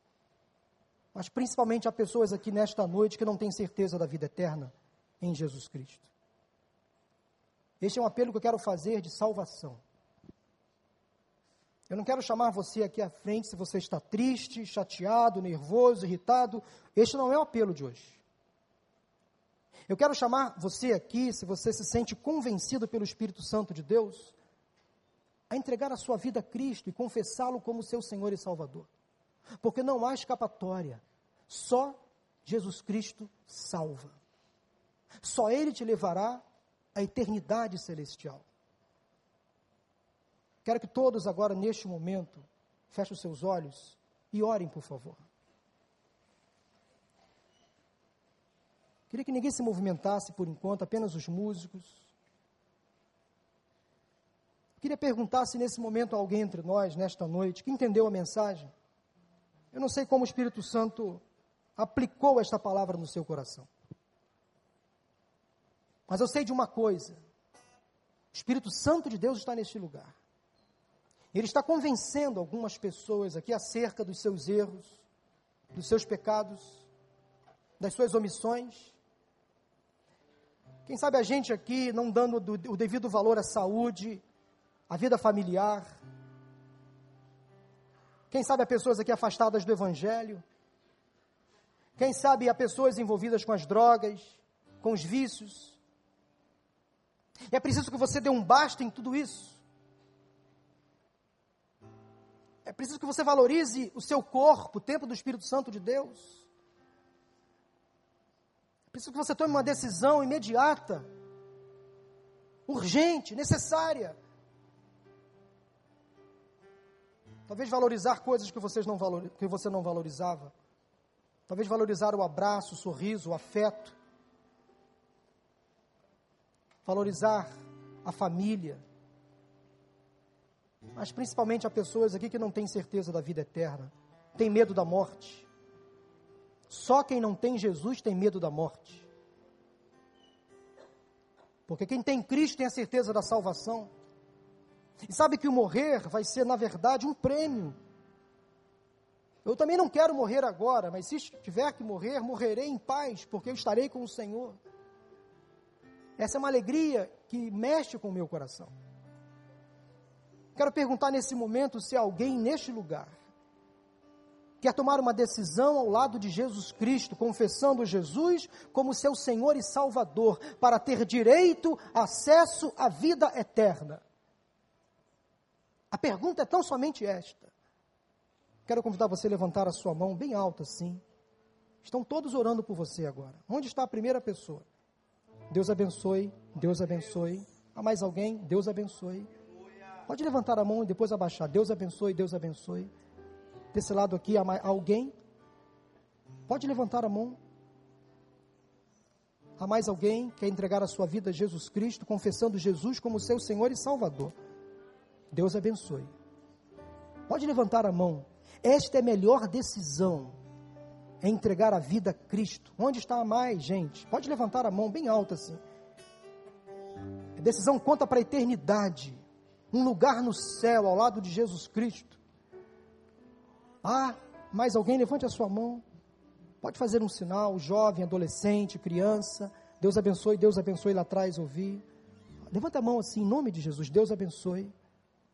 Mas principalmente há pessoas aqui nesta noite que não têm certeza da vida eterna em Jesus Cristo. Este é um apelo que eu quero fazer de salvação. Eu não quero chamar você aqui à frente se você está triste, chateado, nervoso, irritado. Este não é o apelo de hoje. Eu quero chamar você aqui, se você se sente convencido pelo Espírito Santo de Deus, a entregar a sua vida a Cristo e confessá-lo como seu Senhor e Salvador. Porque não há escapatória. Só Jesus Cristo salva. Só Ele te levará à eternidade celestial. Quero que todos agora, neste momento, fechem os seus olhos e orem, por favor. Queria que ninguém se movimentasse por enquanto, apenas os músicos. Queria perguntar se nesse momento alguém entre nós, nesta noite, que entendeu a mensagem. Eu não sei como o Espírito Santo aplicou esta palavra no seu coração. Mas eu sei de uma coisa: o Espírito Santo de Deus está neste lugar. Ele está convencendo algumas pessoas aqui acerca dos seus erros, dos seus pecados, das suas omissões. Quem sabe a gente aqui não dando o devido valor à saúde, à vida familiar. Quem sabe há pessoas aqui afastadas do Evangelho. Quem sabe há pessoas envolvidas com as drogas, com os vícios. E é preciso que você dê um basta em tudo isso. É preciso que você valorize o seu corpo, o tempo do Espírito Santo de Deus. Preciso que você tome uma decisão imediata, urgente, necessária. Talvez valorizar coisas que, vocês não valor, que você não valorizava. Talvez valorizar o abraço, o sorriso, o afeto. Valorizar a família. Mas principalmente a pessoas aqui que não têm certeza da vida eterna, tem medo da morte. Só quem não tem Jesus tem medo da morte. Porque quem tem Cristo tem a certeza da salvação. E sabe que o morrer vai ser, na verdade, um prêmio. Eu também não quero morrer agora, mas se tiver que morrer, morrerei em paz, porque eu estarei com o Senhor. Essa é uma alegria que mexe com o meu coração. Quero perguntar nesse momento se alguém neste lugar quer tomar uma decisão ao lado de Jesus Cristo, confessando Jesus como seu Senhor e Salvador, para ter direito, acesso à vida eterna. A pergunta é tão somente esta. Quero convidar você a levantar a sua mão bem alta assim. Estão todos orando por você agora. Onde está a primeira pessoa? Deus abençoe, Deus abençoe. Há mais alguém? Deus abençoe. Pode levantar a mão e depois abaixar. Deus abençoe, Deus abençoe. Desse lado aqui há alguém? Pode levantar a mão. Há mais alguém que quer entregar a sua vida a Jesus Cristo, confessando Jesus como seu Senhor e Salvador? Deus abençoe. Pode levantar a mão. Esta é a melhor decisão. É entregar a vida a Cristo. Onde está a mais, gente? Pode levantar a mão bem alta assim. A decisão conta para a eternidade. Um lugar no céu ao lado de Jesus Cristo. Ah, mais alguém? Levante a sua mão. Pode fazer um sinal, jovem, adolescente, criança. Deus abençoe, Deus abençoe lá atrás, ouvir. Levanta a mão assim, em nome de Jesus. Deus abençoe.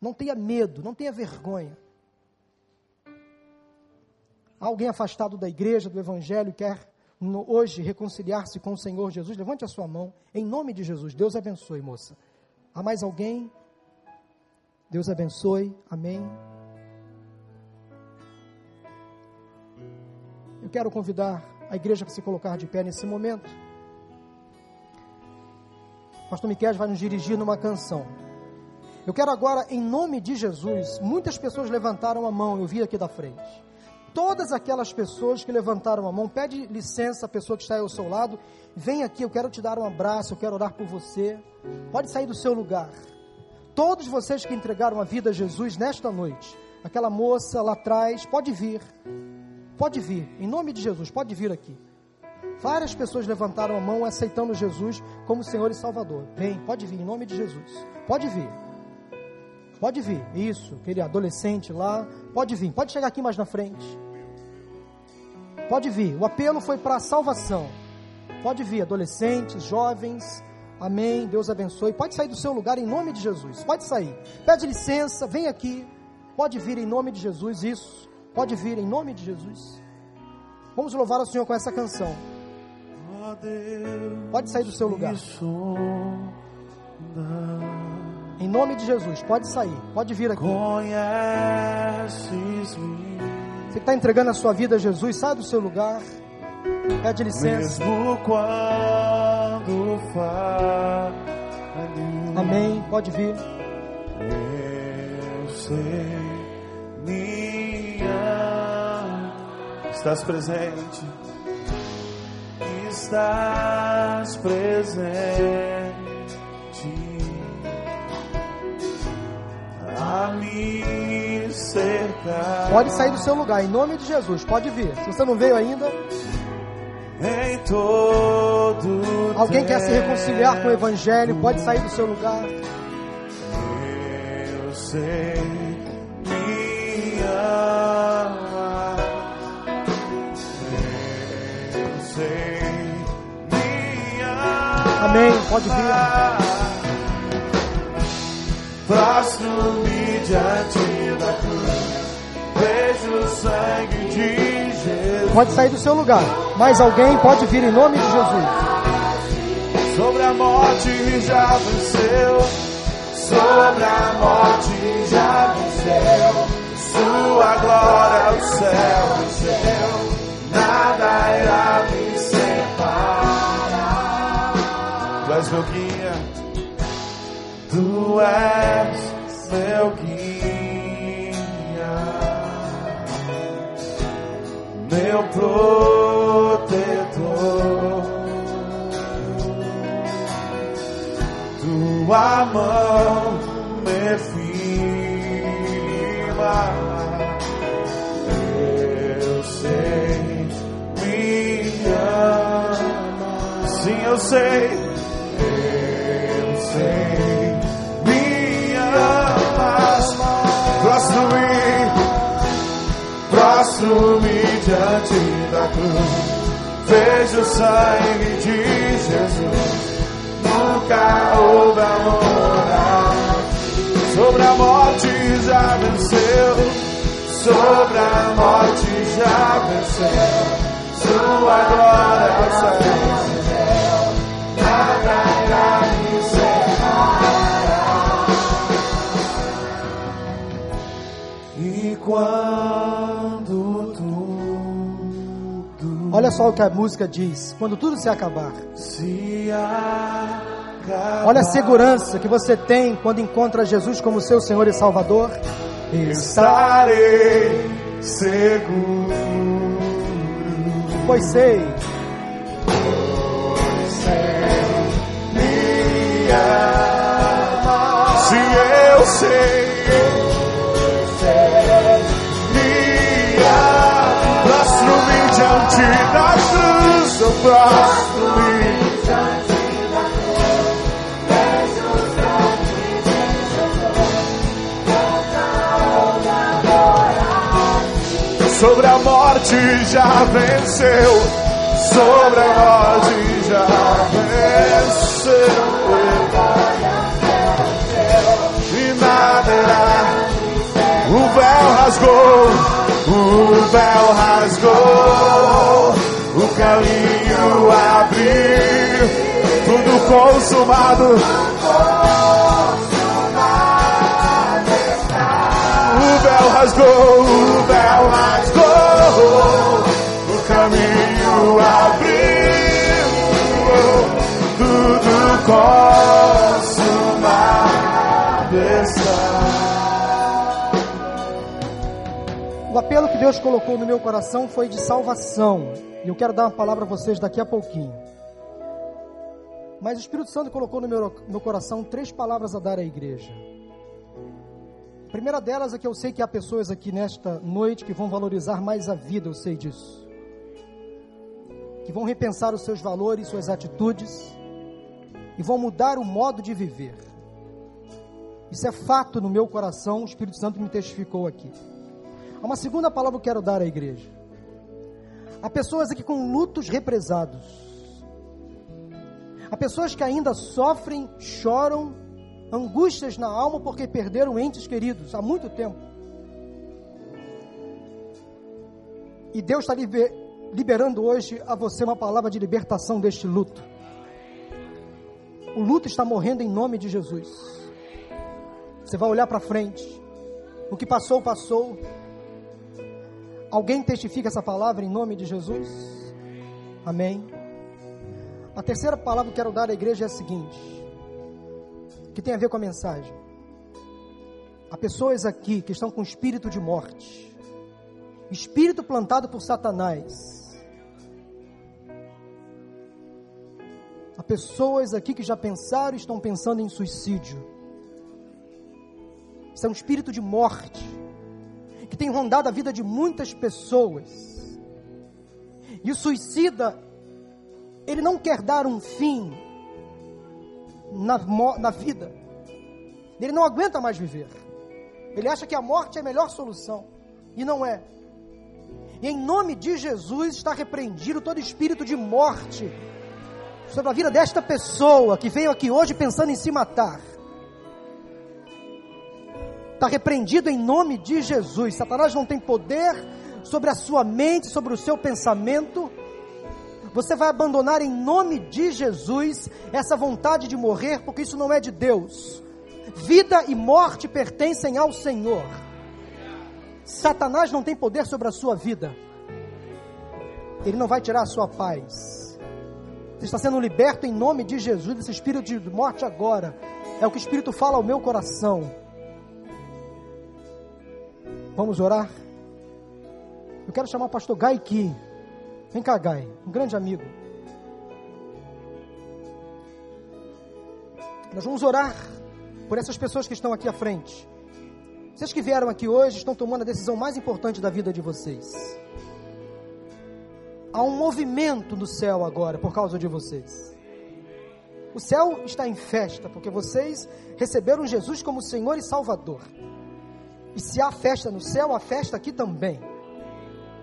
Não tenha medo, não tenha vergonha. Alguém afastado da igreja, do evangelho, quer hoje reconciliar-se com o Senhor Jesus? Levante a sua mão, em nome de Jesus. Deus abençoe, moça. Há mais alguém? Deus abençoe. Amém. Eu quero convidar a igreja para se colocar de pé nesse momento. Pastor Miquel vai nos dirigir numa canção. Eu quero agora, em nome de Jesus, muitas pessoas levantaram a mão, eu vi aqui da frente. Todas aquelas pessoas que levantaram a mão, pede licença à pessoa que está ao seu lado, vem aqui, eu quero te dar um abraço, eu quero orar por você. Pode sair do seu lugar. Todos vocês que entregaram a vida a Jesus nesta noite, aquela moça lá atrás, pode vir. Pode vir, em nome de Jesus, pode vir aqui. Várias pessoas levantaram a mão aceitando Jesus como Senhor e Salvador. Vem, pode vir, em nome de Jesus. Pode vir. Pode vir, isso, aquele adolescente lá, pode vir, pode chegar aqui mais na frente. Pode vir, o apelo foi para a salvação. Pode vir, adolescentes, jovens, amém, Deus abençoe. Pode sair do seu lugar em nome de Jesus, pode sair. Pede licença, vem aqui, pode vir em nome de Jesus, isso, pode vir em nome de Jesus. Vamos louvar o Senhor com essa canção. Pode sair do seu lugar. Em nome de Jesus, pode sair, pode vir aqui. Você que está entregando a sua vida a Jesus, sai do seu lugar. Pede licença. Amém. Pode vir. eu sei, Estás presente, estás presente a me cercar. Pode sair do seu lugar, em nome de Jesus. Pode vir. Se você não veio ainda, em todo alguém quer se reconciliar com o Evangelho, pode sair do seu lugar. Eu sei Amém. Pode vir. Prostro-me diante da cruz. Vejo o sangue de Jesus Pode sair do seu lugar. Mais alguém pode vir em nome de Jesus. sobre a morte já venceu. Sobre a morte já venceu. Sua glória o céu venceu. Nada irá és meu guia. Tu és meu guia. meu protetor. Tua mão me firma. Eu sei, prostro-me diante da cruz. Vejo o sangue de Jesus. Nunca houve amor sobre a morte já venceu. Sobre a morte já venceu. Sua glória é Olha só o que a música diz. Quando tudo se acabar. se acabar, Olha a segurança que você tem quando encontra Jesus como seu Senhor e Salvador. estarei seguro. Pois sei, Me ama. Se eu sei, me diante da cruz, eu prostro-me. Sobre a morte já venceu. Sobre a morte já venceu. E nada irá. O véu rasgou. O véu rasgou. O caminho abriu. Tudo consumado. O véu rasgou, o véu rasgou, o caminho abriu, tudo consumado apelo que Deus colocou no meu coração foi de salvação. E eu quero dar uma palavra a vocês daqui a pouquinho. Mas o Espírito Santo colocou no meu, meu coração três palavras a dar à igreja. A primeira delas é que eu sei que há pessoas aqui nesta noite que vão valorizar mais a vida, eu sei disso. Que vão repensar os seus valores, suas atitudes e vão mudar o modo de viver. Isso é fato no meu coração, o Espírito Santo me testificou aqui. Uma segunda palavra que eu quero dar à igreja. Há pessoas aqui com lutos represados. Há pessoas que ainda sofrem, choram, angústias na alma porque perderam entes queridos há muito tempo. E Deus está liber- liberando hoje a você uma palavra de libertação deste luto. O luto está morrendo em nome de Jesus. Você vai olhar para frente. O que passou, passou. Alguém testifica essa palavra em nome de Jesus? Amém. A terceira palavra que quero dar à igreja é a seguinte: que tem a ver com a mensagem. Há pessoas aqui que estão com espírito de morte, espírito plantado por Satanás. Há pessoas aqui que já pensaram e estão pensando em suicídio. Isso é um espírito de morte que tem rondado a vida de muitas pessoas. E o suicida, ele não quer dar um fim na, na vida. Ele não aguenta mais viver. Ele acha que a morte é a melhor solução. E não é. E em nome de Jesus está repreendido todo espírito de morte sobre a vida desta pessoa que veio aqui hoje pensando em se matar. Está repreendido em nome de Jesus. Satanás não tem poder sobre a sua mente, sobre o seu pensamento. Você vai abandonar em nome de Jesus essa vontade de morrer, porque isso não é de Deus. Vida e morte pertencem ao Senhor. Satanás não tem poder sobre a sua vida. Ele não vai tirar a sua paz. Você está sendo liberto em nome de Jesus desse espírito de morte agora. É o que o Espírito fala ao meu coração. Vamos orar? Eu quero chamar o pastor Gai Ki. Vem cá, Gai, um grande amigo. Nós vamos orar por essas pessoas que estão aqui à frente. Vocês que vieram aqui hoje estão tomando a decisão mais importante da vida de vocês. Há um movimento no céu agora por causa de vocês. O céu está em festa porque vocês receberam Jesus como Senhor e Salvador. E se há festa no céu, há festa aqui também.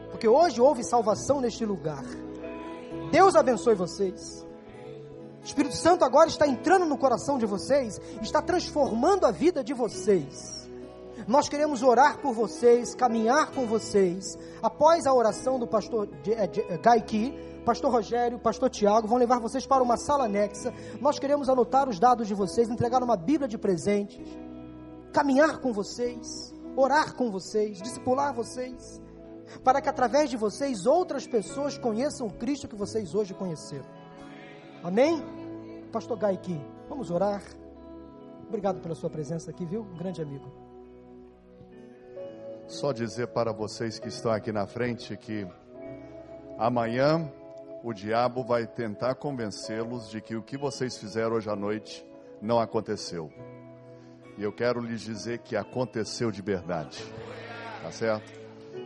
Porque hoje houve salvação neste lugar. Deus abençoe vocês. O Espírito Santo agora está entrando no coração de vocês, está transformando a vida de vocês. Nós queremos orar por vocês, caminhar com vocês. Após a oração do pastor eh, eh, Gaiki, pastor Rogério, pastor Tiago vão levar vocês para uma sala anexa. Nós queremos anotar os dados de vocês, entregar uma Bíblia de presentes, caminhar com vocês, orar com vocês, discipular vocês, para que através de vocês outras pessoas conheçam o Cristo que vocês hoje conheceram. Amém? Pastor Gaiki, vamos orar. Obrigado pela sua presença aqui, viu? Um grande amigo. Só dizer para vocês que estão aqui na frente que amanhã o diabo vai tentar convencê-los de que o que vocês fizeram hoje à noite não aconteceu. E eu quero lhes dizer que aconteceu de verdade. Tá certo?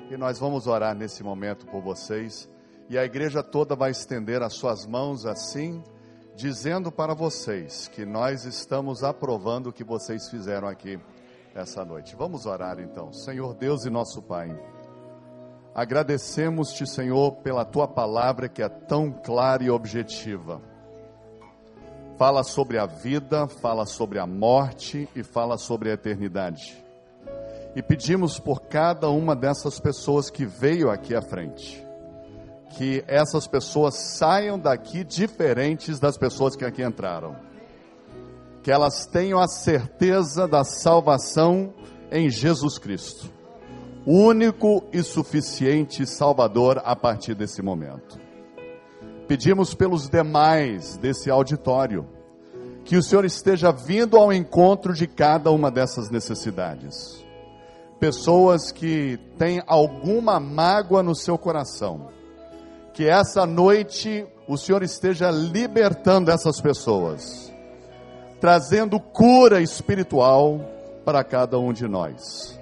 E nós vamos orar nesse momento por vocês. E a igreja toda vai estender as suas mãos assim, dizendo para vocês que nós estamos aprovando o que vocês fizeram aqui essa noite. Vamos orar então. Senhor Deus e nosso Pai, agradecemos-te, Senhor, pela tua palavra que é tão clara e objetiva. Fala sobre a vida, fala sobre a morte e fala sobre a eternidade. E pedimos por cada uma dessas pessoas que veio aqui à frente, que essas pessoas saiam daqui diferentes das pessoas que aqui entraram que elas tenham a certeza da salvação em Jesus Cristo, único e suficiente Salvador a partir desse momento. Pedimos pelos demais desse auditório que o Senhor esteja vindo ao encontro de cada uma dessas necessidades. Pessoas que têm alguma mágoa no seu coração, que essa noite o Senhor esteja libertando essas pessoas trazendo cura espiritual para cada um de nós.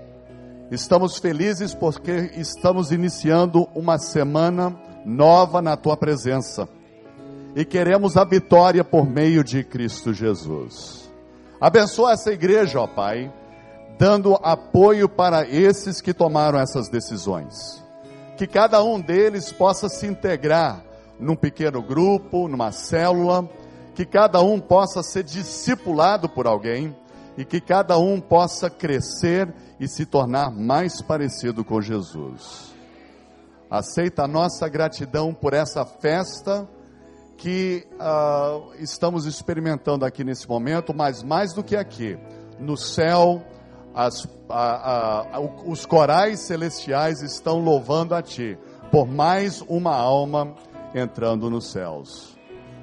Estamos felizes porque estamos iniciando uma semana nova na tua presença e queremos a vitória por meio de Cristo Jesus. Abençoa essa igreja, ó Pai, dando apoio para esses que tomaram essas decisões. Que cada um deles possa se integrar num pequeno grupo, numa célula, que cada um possa ser discipulado por alguém e que cada um possa crescer e se tornar mais parecido com Jesus. Aceita a nossa gratidão por essa festa que uh, estamos experimentando aqui nesse momento, mas mais do que aqui, no céu, as, a, a, os corais celestiais estão louvando a Ti por mais uma alma entrando nos céus.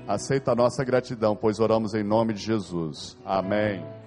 Aceita a nossa gratidão, pois oramos em nome de Jesus. Amém.